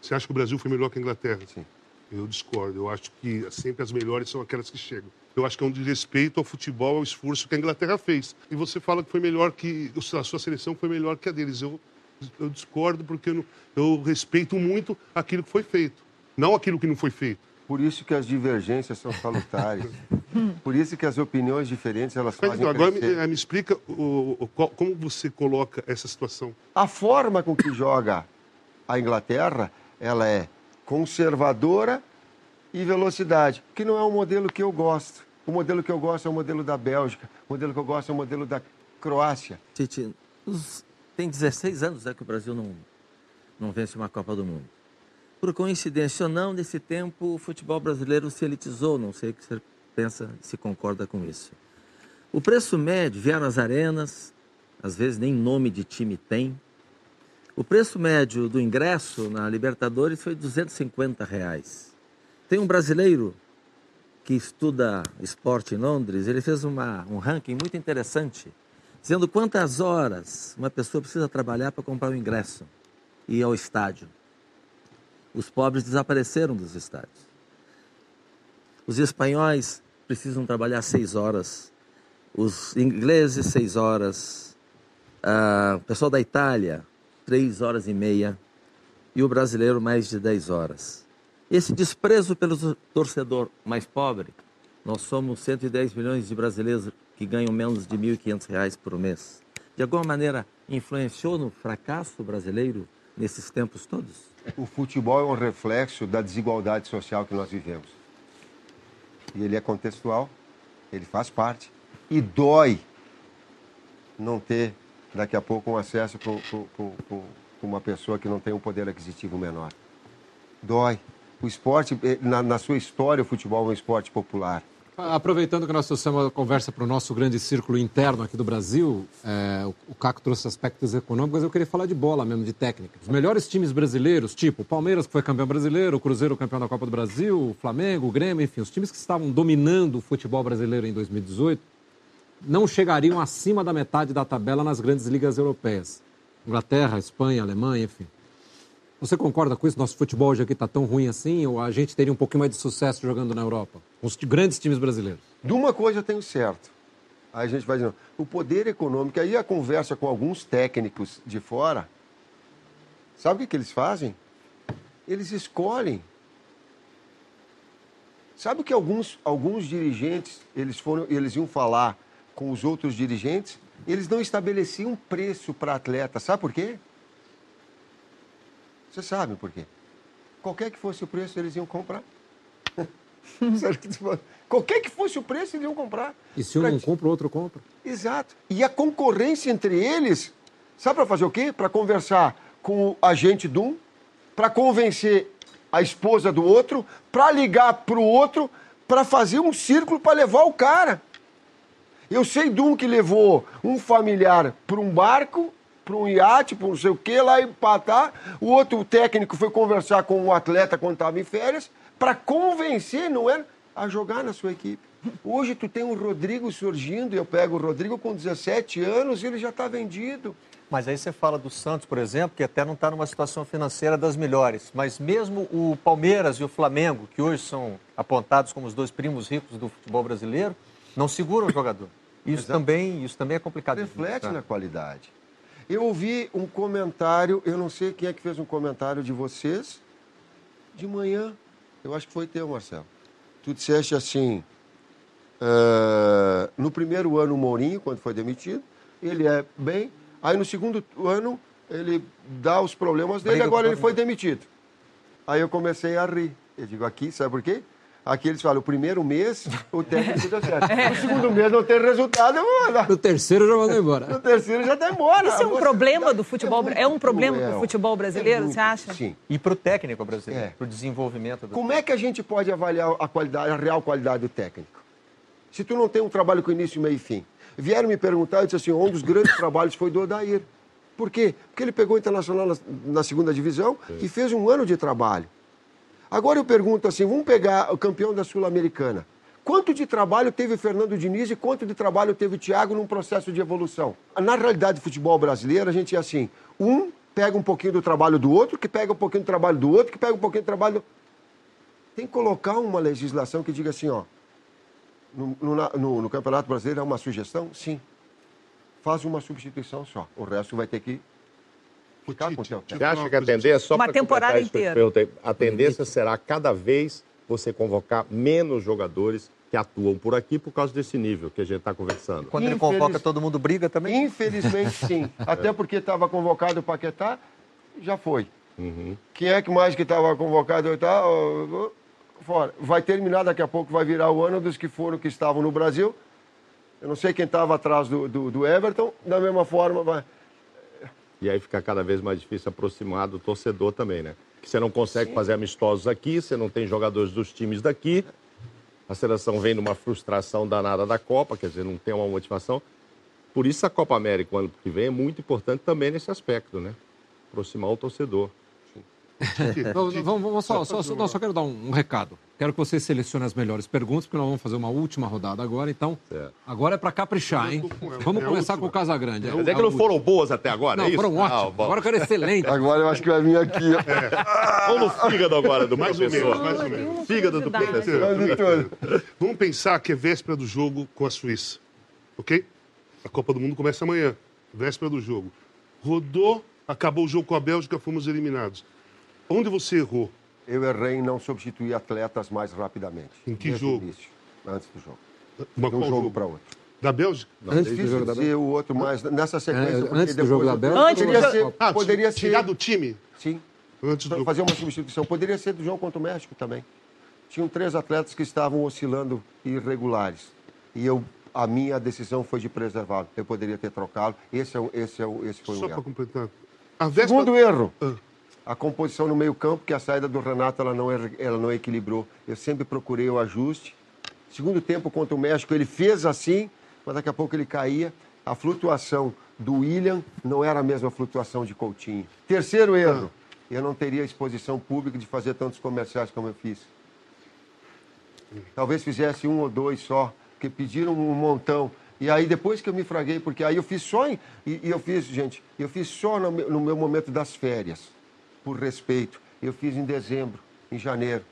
Você acha que o Brasil foi melhor que a Inglaterra? Sim. Eu discordo. Eu acho que sempre as melhores são aquelas que chegam. Eu acho que é um desrespeito ao futebol, ao esforço que a Inglaterra fez. E você fala que foi melhor que a sua seleção foi melhor que a deles. Eu, eu discordo porque eu, eu respeito muito aquilo que foi feito, não aquilo que não foi feito. Por isso que as divergências são salutares. Por isso que as opiniões diferentes elas Mas, fazem Agora me, me, explica o, o, como você coloca essa situação. A forma com que joga a Inglaterra, ela é conservadora e velocidade, que não é um modelo que eu gosto. O modelo que eu gosto é o modelo da Bélgica, o modelo que eu gosto é o modelo da Croácia. Titi, tem 16 anos né, que o Brasil não, não vence uma Copa do Mundo. Por coincidência ou não, nesse tempo o futebol brasileiro se elitizou, não sei o que você pensa, se concorda com isso. O preço médio, vieram às arenas, às vezes nem nome de time tem. O preço médio do ingresso na Libertadores foi 250 reais. Tem um brasileiro que estuda esporte em Londres, ele fez uma, um ranking muito interessante, dizendo quantas horas uma pessoa precisa trabalhar para comprar um ingresso e ir ao estádio. Os pobres desapareceram dos estádios. Os espanhóis precisam trabalhar seis horas, os ingleses seis horas, ah, o pessoal da Itália três horas e meia e o brasileiro mais de dez horas. Esse desprezo pelo torcedor mais pobre, nós somos 110 milhões de brasileiros que ganham menos de R$ 1.500 por mês. De alguma maneira, influenciou no fracasso brasileiro nesses tempos todos? O futebol é um reflexo da desigualdade social que nós vivemos. E ele é contextual, ele faz parte. E dói não ter, daqui a pouco, um acesso para uma pessoa que não tem um poder aquisitivo menor. Dói. O esporte, eh, na, na sua história, o futebol é um esporte popular. Aproveitando que nós trouxemos a conversa para o nosso grande círculo interno aqui do Brasil, é, o Caco trouxe aspectos econômicos, eu queria falar de bola mesmo, de técnica. Os melhores times brasileiros, tipo o Palmeiras, que foi campeão brasileiro, o Cruzeiro, campeão da Copa do Brasil, o Flamengo, o Grêmio, enfim, os times que estavam dominando o futebol brasileiro em 2018, não chegariam acima da metade da tabela nas grandes ligas europeias. Inglaterra, Espanha, Alemanha, enfim. Você concorda com isso? Nosso futebol hoje aqui está tão ruim assim? Ou a gente teria um pouquinho mais de sucesso jogando na Europa? Com os grandes times brasileiros? De uma coisa eu tenho certo. Aí a gente vai dizendo, o poder econômico, aí a conversa com alguns técnicos de fora, sabe o que, que eles fazem? Eles escolhem. Sabe o que alguns, alguns dirigentes, eles, foram, eles iam falar com os outros dirigentes? Eles não estabeleciam preço para atleta. Sabe por quê? Você sabe por quê? Qualquer que fosse o preço, eles iam comprar. Qualquer que fosse o preço, eles iam comprar. E se um pra... não compra, o outro compra. Exato. E a concorrência entre eles, sabe para fazer o quê? Para conversar com o agente de um, para convencer a esposa do outro, para ligar para o outro, para fazer um círculo para levar o cara. Eu sei de um que levou um familiar para um barco para um iate, para não sei o que, lá empatar. O outro técnico foi conversar com o atleta quando estava em férias, para convencer, não é? A jogar na sua equipe. Hoje tu tem o Rodrigo surgindo, eu pego o Rodrigo com 17 anos e ele já está vendido. Mas aí você fala do Santos, por exemplo, que até não está numa situação financeira das melhores. Mas mesmo o Palmeiras e o Flamengo, que hoje são apontados como os dois primos ricos do futebol brasileiro, não seguram o jogador. Isso, também, isso também é complicado. Reflete na qualidade. Eu ouvi um comentário, eu não sei quem é que fez um comentário de vocês, de manhã. Eu acho que foi teu, Marcelo. Tu disseste assim, uh, no primeiro ano o Mourinho, quando foi demitido, ele é bem. Aí no segundo ano ele dá os problemas dele, agora ele foi demitido. Aí eu comecei a rir. Eu digo, aqui, sabe por quê? Aqui eles falam, o primeiro mês o técnico deu certo. No segundo mês não tem resultado, eu vou mandar. No terceiro já mandou embora. No terceiro já está embora. Isso é um problema do futebol É, é um problema para o futebol brasileiro, é você acha? Sim. E para o técnico brasileiro, é. para o desenvolvimento do Como é que a gente pode avaliar a qualidade, a real qualidade do técnico? Se tu não tem um trabalho com início, meio e fim. Vieram me perguntar, eu disse assim, um dos grandes trabalhos foi do Odair. Por quê? Porque ele pegou o Internacional na, na segunda divisão e fez um ano de trabalho. Agora eu pergunto assim, vamos pegar o campeão da Sul-Americana. Quanto de trabalho teve Fernando Diniz e quanto de trabalho teve Thiago num processo de evolução? Na realidade do futebol brasileiro, a gente é assim, um pega um pouquinho do trabalho do outro, que pega um pouquinho do trabalho do outro, que pega um pouquinho do trabalho do... Tem que colocar uma legislação que diga assim, ó, no, no, no Campeonato Brasileiro é uma sugestão? Sim. Faz uma substituição só. O resto vai ter que ficar com o teu Você acha que a tendência, só uma temporada inteira, a tendência será cada vez você convocar menos jogadores que atuam por aqui por causa desse nível que a gente está conversando. Quando Infeliz... ele convoca, todo mundo briga também? Infelizmente, sim. Até porque estava convocado o Paquetá, já foi. Uhum. Quem é que mais que estava convocado? Tá, fora. Vai terminar daqui a pouco, vai virar o ano dos que foram, que estavam no Brasil. Eu não sei quem estava atrás do, do, do Everton, da mesma forma vai... E aí fica cada vez mais difícil aproximar do torcedor também, né? Que você não consegue Sim. fazer amistosos aqui, você não tem jogadores dos times daqui. A seleção vem numa frustração danada da Copa, quer dizer, não tem uma motivação. Por isso a Copa América, o ano que vem, é muito importante também nesse aspecto, né? Aproximar o torcedor. Não, vamos, vamos só, só, só, não, só quero dar um, um recado. Quero que você selecione as melhores perguntas, porque nós vamos fazer uma última rodada agora. Então, agora é para caprichar, hein? Vamos É começar com o Casagrande. Mas é que não foram boas até agora, Não, é isso? foram ótimas. bom. Agora eu quero excelente. Agora eu acho que vai vir aqui. É. Ou no fígado agora do Mais ou menos, mais ou menos. Fígado do professor. Vamos pensar que é véspera do jogo com a Suíça, ok? A Copa do Mundo começa amanhã, véspera do jogo. Rodou, acabou o jogo com a Bélgica, fomos eliminados. Onde você errou? Eu errei em não substituir atletas mais rapidamente. Em que jogo? início, antes do jogo. Uma de um jogo jogo? para outro. Da Bélgica? Antes do jogo da Bélgica. o outro mais nessa sequência. É, porque antes do depois jogo da Bélgica? Antes do Poderia jogo- ser. Ah, poderia tirar ser. do time? Sim. Antes do... fazer uma substituição. Poderia ser do jogo contra o México também. Tinham três atletas que estavam oscilando irregulares. E eu, a minha decisão foi de preservá-lo. Eu poderia ter trocado. Esse, é, o- esse, é, o- esse foi Só o para erro. completar. A véspera... Segundo erro. Ah. A composição no meio campo, que a saída do Renato ela não, er- ela não equilibrou. Eu sempre procurei o ajuste. Segundo tempo contra o México, ele fez assim, mas daqui a pouco ele caía. A flutuação do William não era a mesma flutuação de Coutinho. Terceiro erro, eu não teria exposição pública de fazer tantos comerciais como eu fiz. Talvez fizesse um ou dois só, porque pediram um montão. E aí depois que eu me fraguei, porque aí eu fiz só em, e, e eu fiz, gente, eu fiz só no no meu momento das férias, por respeito. Eu fiz em dezembro, em janeiro.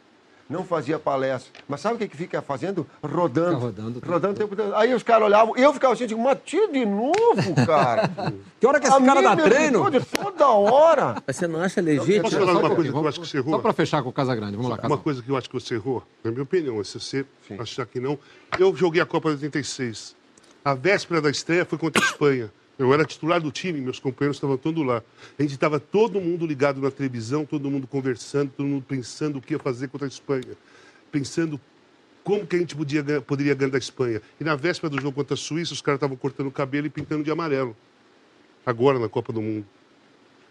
Não fazia palestra. Mas sabe o que, que fica fazendo? Rodando. Fica rodando o tempo Rodando o tempo todo. Aí os caras olhavam, eu ficava assim, digo, mas tira de novo, cara. Que hora que esse A cara dá treino? Toda hora. Mas você não acha legítimo? Posso falar um uma coisa que eu acho que você errou? Só para fechar com o Casagrande. Vamos lá, Uma Casagrande. coisa que eu acho que você errou, na minha opinião, se você achar que não. Eu joguei a Copa de 86. A véspera da estreia foi contra a Espanha. Eu era titular do time, meus companheiros estavam todos lá. A gente estava todo mundo ligado na televisão, todo mundo conversando, todo mundo pensando o que ia fazer contra a Espanha. Pensando como que a gente podia, poderia ganhar da Espanha. E na véspera do jogo contra a Suíça, os caras estavam cortando o cabelo e pintando de amarelo. Agora na Copa do Mundo.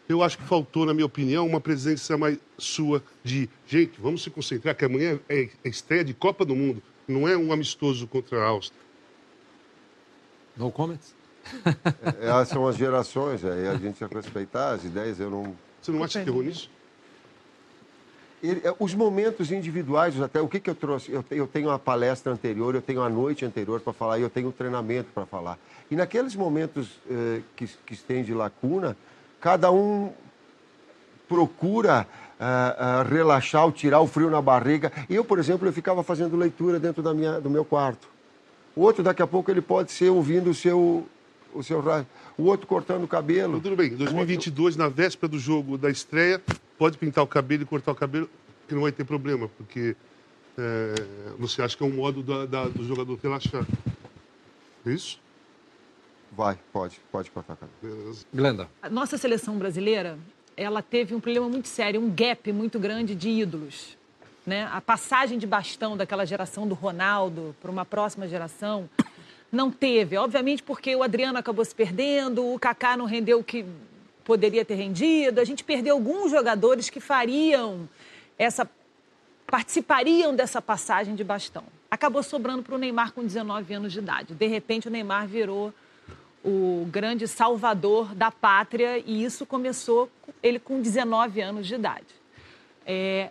Eu acho que faltou, na minha opinião, uma presença mais sua de, gente, vamos se concentrar, que amanhã é é estreia de Copa do Mundo, não é um amistoso contra a Áustria. No comments? Essas são as gerações, aí a gente tem que respeitar as ideias. Eu não, Você não acha que errou nisso? Ele- é, os momentos individuais, até o que, que eu trouxe? Eu, eu tenho a palestra anterior, eu tenho a noite anterior para falar, eu tenho o treinamento para falar. E naqueles momentos eh, que, que tem de lacuna, cada um procura ah, ah, relaxar ou tirar o frio na barriga. Eu, por exemplo, eu ficava fazendo leitura dentro da minha, do meu quarto. O outro, daqui a pouco, ele pode ser ouvindo o seu, o seu rádio. O outro cortando o cabelo. Tudo bem, 2022, na véspera do jogo da estreia, pode pintar o cabelo e cortar o cabelo, que não vai ter problema, porque é, você acha que é um modo da- da- do jogador relaxar. É isso? Vai, pode, pode cortar o cabelo. Beleza. Glenda. A nossa seleção brasileira, ela teve um problema muito sério, um gap muito grande de ídolos. Né? A passagem de bastão daquela geração do Ronaldo para uma próxima geração não teve. Obviamente porque o Adriano acabou se perdendo, o Kaká não rendeu o que poderia ter rendido. A gente perdeu alguns jogadores que fariam essa participariam dessa passagem de bastão. Acabou sobrando para o Neymar com 19 anos de idade. De repente, o Neymar virou o grande salvador da pátria e isso começou com ele com 19 anos de idade. É,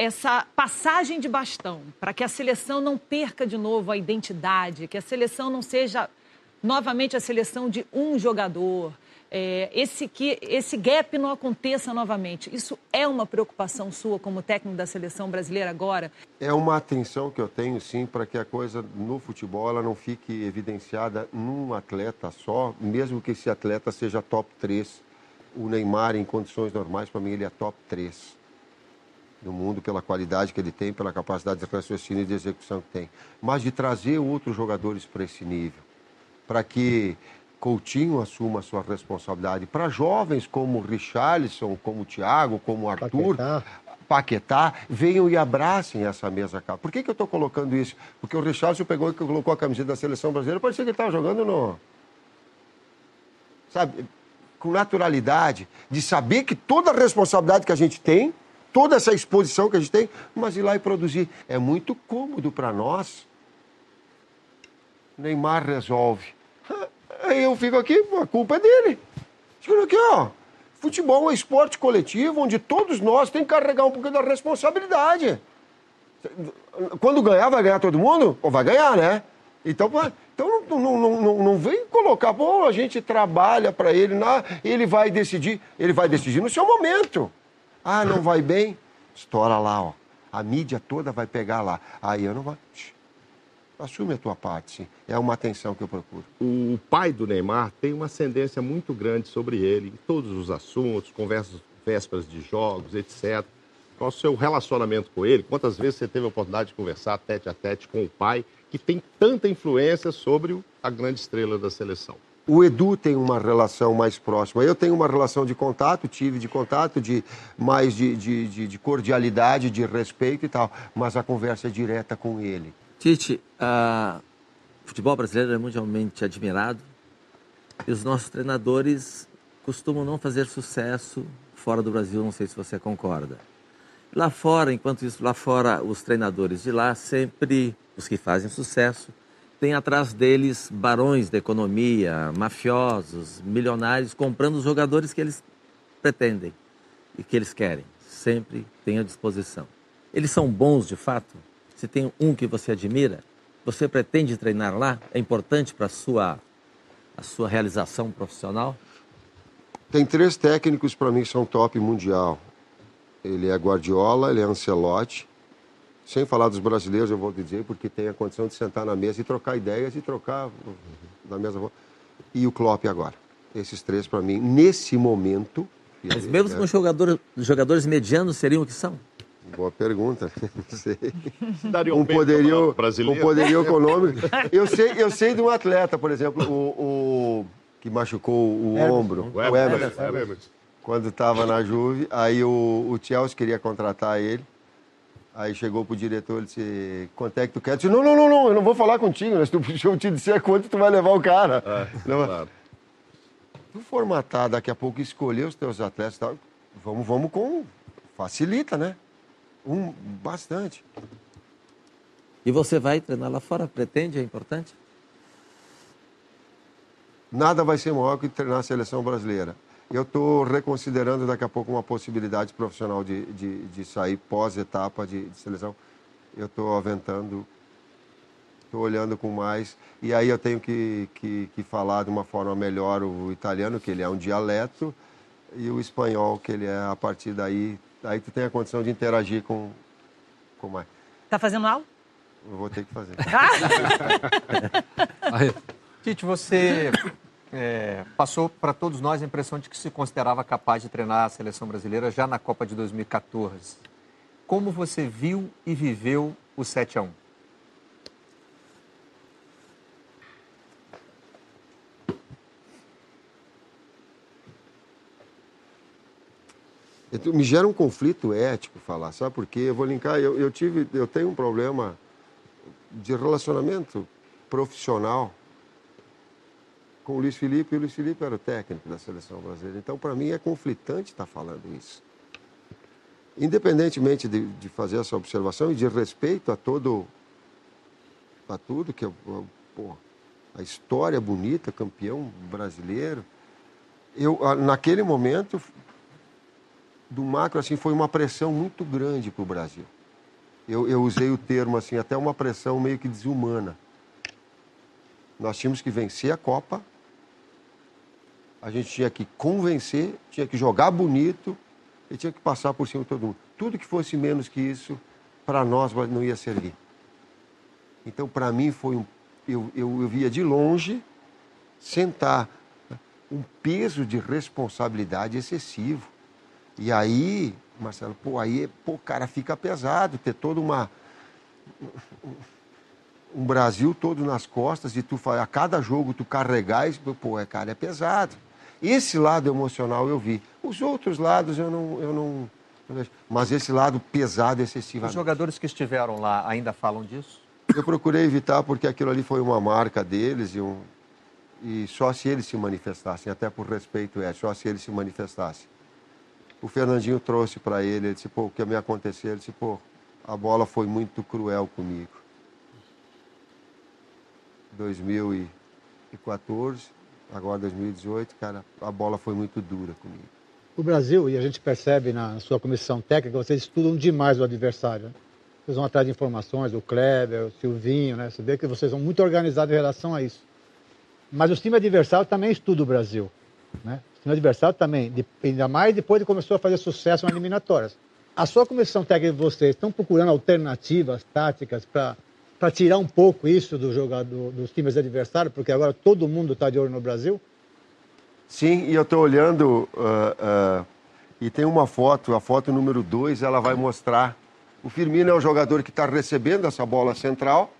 essa passagem de bastão para que a seleção não perca de novo a identidade, que a seleção não seja novamente a seleção de um jogador, é, esse, que, esse gap não aconteça novamente. Isso é uma preocupação sua como técnico da seleção brasileira agora? É uma atenção que eu tenho, sim, para que a coisa no futebol ela não fique evidenciada num atleta só, mesmo que esse atleta seja top 3. O Neymar, em condições normais, para mim, ele é top 3 no mundo pela qualidade que ele tem, pela capacidade de raciocínio e de execução que tem. Mas de trazer outros jogadores para esse nível, para que Coutinho assuma a sua responsabilidade. Para jovens como Richarlison, como Thiago, como Arthur, Paquetá. Paquetá, venham e abracem essa mesa cá. Por que, que eu estou colocando isso? Porque o Richardson pegou e colocou a camiseta da seleção brasileira, parecia que ele estava jogando no. Sabe, com naturalidade, de saber que toda a responsabilidade que a gente tem, toda essa exposição que a gente tem, mas ir lá e produzir. É muito cômodo para nós. Neymar resolve. Aí eu fico aqui, a culpa é dele. Fico aqui, ó. Futebol é um esporte coletivo onde todos nós temos que carregar um pouquinho da responsabilidade. Quando ganhar, vai ganhar todo mundo? Ou vai ganhar, né? Então, então não, não, não, não vem colocar, pô, a gente trabalha para ele, na, ele vai decidir, ele vai decidir no seu momento. Ah, não vai bem? Estoura lá, ó. A mídia toda vai pegar lá. Aí eu não vou. Assume a tua parte, sim. É uma atenção que eu procuro. O pai do Neymar tem uma ascendência muito grande sobre ele, em todos os assuntos, conversas, vésperas de jogos, etc. Qual o seu relacionamento com ele? Quantas vezes você teve a oportunidade de conversar tete a tete com o pai, que tem tanta influência sobre a grande estrela da seleção? O Edu tem uma relação mais próxima. Eu tenho uma relação de contato, tive de contato, de mais de, de, de, de cordialidade, de respeito e tal. Mas a conversa é direta com ele. Tite, o futebol brasileiro é mundialmente admirado e os nossos treinadores costumam não fazer sucesso fora do Brasil, não sei se você concorda. Lá fora, enquanto isso, lá fora, os treinadores de lá, sempre os que fazem sucesso, têm atrás deles barões da economia, mafiosos, milionários, comprando os jogadores que eles pretendem e que eles querem. Sempre têm à disposição. Eles são bons de fato? Se tem um que você admira, você pretende treinar lá? É importante para a sua, a sua realização profissional? Tem três técnicos para mim que são top mundial. Ele é Guardiola, ele é Ancelotti. Sem falar dos brasileiros, eu vou dizer, porque tem a condição de sentar na mesa e trocar ideias e trocar na mesa. E o Klopp agora. Esses três para mim, nesse momento. Mas mesmo é... com jogador, jogadores medianos seriam o que são? Boa pergunta. Não sei. Um poderio, um poderio econômico. Eu sei, eu sei de um atleta, por exemplo, o, o que machucou o Hermes, ombro, o Emerson. Emerson. Quando estava na Juve, aí o, o Chelsea queria contratar ele. Aí chegou pro diretor e disse, quanto é que tu quer? Eu disse, não, não, não, não, eu não vou falar contigo, né? se tu, eu te disser quanto tu vai levar o cara. É, não, claro. Tu formatar daqui a pouco escolher os teus atletas, tá? vamos, vamos com... Facilita, né? Um, bastante. E você vai treinar lá fora? Pretende? É importante? Nada vai ser maior que treinar a seleção brasileira. Eu estou reconsiderando daqui a pouco uma possibilidade profissional de, de, de sair pós-etapa de, de, seleção. Eu estou aventando, estou olhando com mais. E aí eu tenho que, que, que falar de uma forma melhor o italiano, que ele é um dialeto, e o espanhol, que ele é a partir daí aí tu tem a condição de interagir com, com mais. Tá fazendo aula? Eu vou ter que fazer. Tite, você é, passou para todos nós a impressão de que se considerava capaz de treinar a seleção brasileira já na Copa de 2014. Como você viu e viveu o 7 a 1 me gera um conflito ético falar, sabe por quê? Eu vou linkar, eu, eu, tive, eu tenho um problema de relacionamento profissional com o Luiz Felipe, e o Luiz Felipe era o técnico da seleção brasileira. Então, para mim, é conflitante estar tá falando isso. Independentemente de, de, fazer essa observação e de respeito a todo, a tudo que é, a história bonita, campeão brasileiro, eu, naquele momento, do macro assim foi uma pressão muito grande para o Brasil. Eu, eu usei o termo assim, até uma pressão meio que desumana. Nós tínhamos que vencer a Copa, a gente tinha que convencer, tinha que jogar bonito e tinha que passar por cima de todo mundo. Tudo que fosse menos que isso, para nós não ia servir. Então, para mim, foi um. Eu, eu, eu via de longe sentar um peso de responsabilidade excessivo. E aí, Marcelo, pô, aí, pô, cara, fica pesado ter toda uma. Um Brasil todo nas costas e tu a cada jogo tu carregar pô, é, cara, é pesado. Esse lado emocional eu vi. Os outros lados eu não, eu não. Mas esse lado pesado excessivo. Os jogadores que estiveram lá ainda falam disso? Eu procurei evitar porque aquilo ali foi uma marca deles e, um, e só se eles se manifestassem, até por respeito é, só se eles se manifestassem o Fernandinho trouxe para ele, ele disse, pô, o que me aconteceu? Ele disse, pô, a bola foi muito cruel comigo. 2014, agora 2018, cara, a bola foi muito dura comigo. O Brasil, e a gente percebe na sua comissão técnica, vocês estudam demais o adversário. né? Vocês vão atrás de informações, o Kleber, o Silvinho, né? Você vê que vocês são muito organizados em relação a isso. Mas os times adversários também estudam o Brasil. Né? O time adversário também, ainda mais depois de começou a fazer sucesso nas eliminatórias. A sua comissão técnica de vocês estão procurando alternativas táticas para tirar um pouco isso do jogador, dos times adversários, porque agora todo mundo está de olho no Brasil? Sim, e eu estou olhando ah, ah, e tem uma foto, a foto número 2, ela vai mostrar. O Firmino é o jogador que está recebendo essa bola central.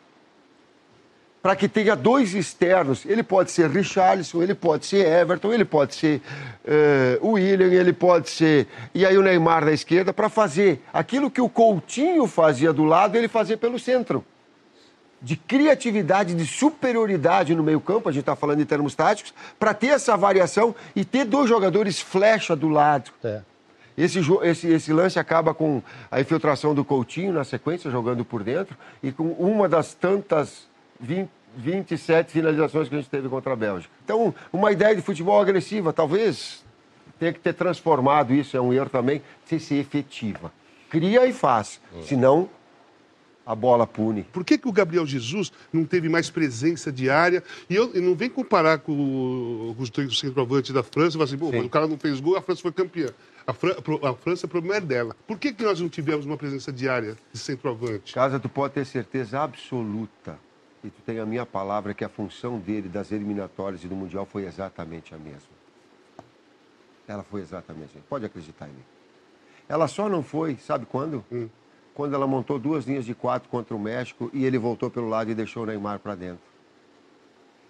Para que tenha dois externos, ele pode ser Richarlison, ele pode ser Everton, ele pode ser eh, William, ele pode ser. E aí o Neymar na esquerda, para fazer aquilo que o Coutinho fazia do lado, ele fazer pelo centro de criatividade, de superioridade no meio-campo, a gente está falando em termos táticos, para ter essa variação e ter dois jogadores flecha do lado. É. Esse, esse, esse lance acaba com a infiltração do Coutinho na sequência, jogando por dentro, e com uma das tantas 20, 27 finalizações que a gente teve contra a Bélgica. Então, uma ideia de futebol agressiva, talvez tenha que ter transformado isso, é um erro também, sem ser efetiva. Cria e faz, senão a bola pune. Por que, que o Gabriel Jesus não teve mais presença diária? E eu, não vem comparar com, o- com os centroavantes da França falar assim, "Pô, mas o cara não fez gol, a França foi campeã. A, Fran- a França, o problema é dela. Por que, que nós não tivemos uma presença diária de centroavante? Casa, tu pode ter certeza absoluta, e tu tem a minha palavra, que a função dele das eliminatórias e do Mundial foi exatamente a mesma. Ela foi exatamente a mesma. Pode acreditar em mim. Ela só não foi, sabe quando? Quando ela montou duas linhas de quatro contra o México e ele voltou pelo lado e deixou o Neymar para dentro.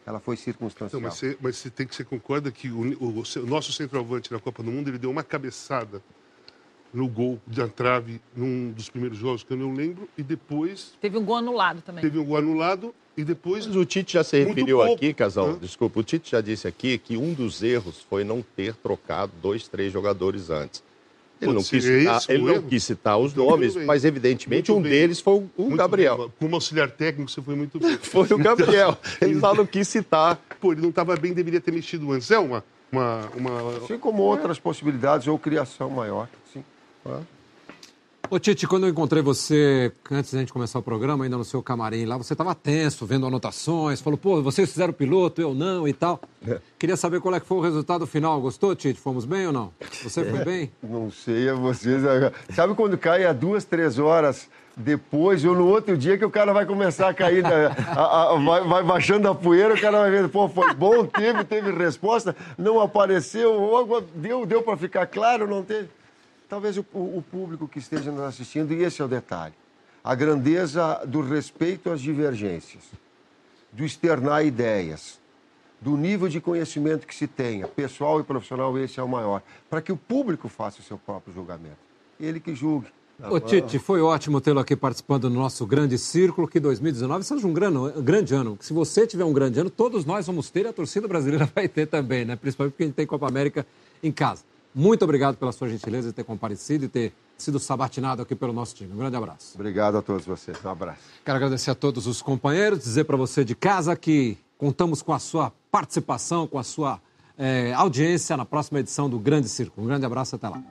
Ela foi circunstancial. Não, mas, você, mas você tem que você concorda que o, o- o nosso centroavante na Copa do Mundo ele deu uma cabeçada no gol da trave num dos primeiros jogos que eu não lembro e depois Teve um gol anulado também. teve um gol anulado e depois Mas o Tite já se referiu pouco. aqui, Casal, Hã? desculpa, o Tite já disse aqui que um dos erros foi não ter trocado dois, três jogadores antes. Ele, não quis, citar, esse o ele não quis citar os Então, nomes, mas evidentemente Muito um bem. deles foi o, Muito Gabriel. bem. Como auxiliar técnico, você foi muito bem. Foi o Gabriel. Ele só não quis citar. Pô, ele não estava bem, deveria ter mexido antes. É uma. uma, uma... Assim como outras possibilidades ou criação maior. Sim. Ô Tite, quando eu encontrei você, antes da gente começar o programa, ainda no seu camarim lá, você estava tenso, vendo anotações, falou, pô, vocês fizeram piloto, eu não e tal. Queria saber qual é que foi o resultado final. Gostou, Tite? Fomos bem ou não? Você foi bem? Não sei a vocês. Sabe quando cai a duas, três horas depois ou no outro dia que o cara vai começar a cair, da- a- a- vai, vai baixando a poeira, o cara vai vendo, pô, foi bom, teve, teve resposta, não apareceu, deu, deu para ficar claro, não teve. Talvez o, o- público que esteja nos assistindo, e esse é o detalhe, a grandeza do respeito às divergências, do externar ideias, do nível de conhecimento que se tenha, pessoal e profissional, esse é o maior, para que o público faça o seu próprio julgamento. Ele que julgue. Ô Tite, foi ótimo tê-lo aqui participando do nosso grande círculo, que 2019 seja um grande, grande ano. Se você tiver um grande ano, todos nós vamos ter e a torcida brasileira vai ter também, né? Principalmente porque a gente tem Copa América em casa. Muito obrigado pela sua gentileza de ter comparecido e ter sido sabatinado aqui pelo nosso time. Um grande abraço. Obrigado a todos vocês. Um abraço. Quero agradecer a todos os companheiros, dizer para você de casa que contamos com a sua participação, com a sua eh, audiência na próxima edição do Grande Círculo. Um grande abraço, até lá.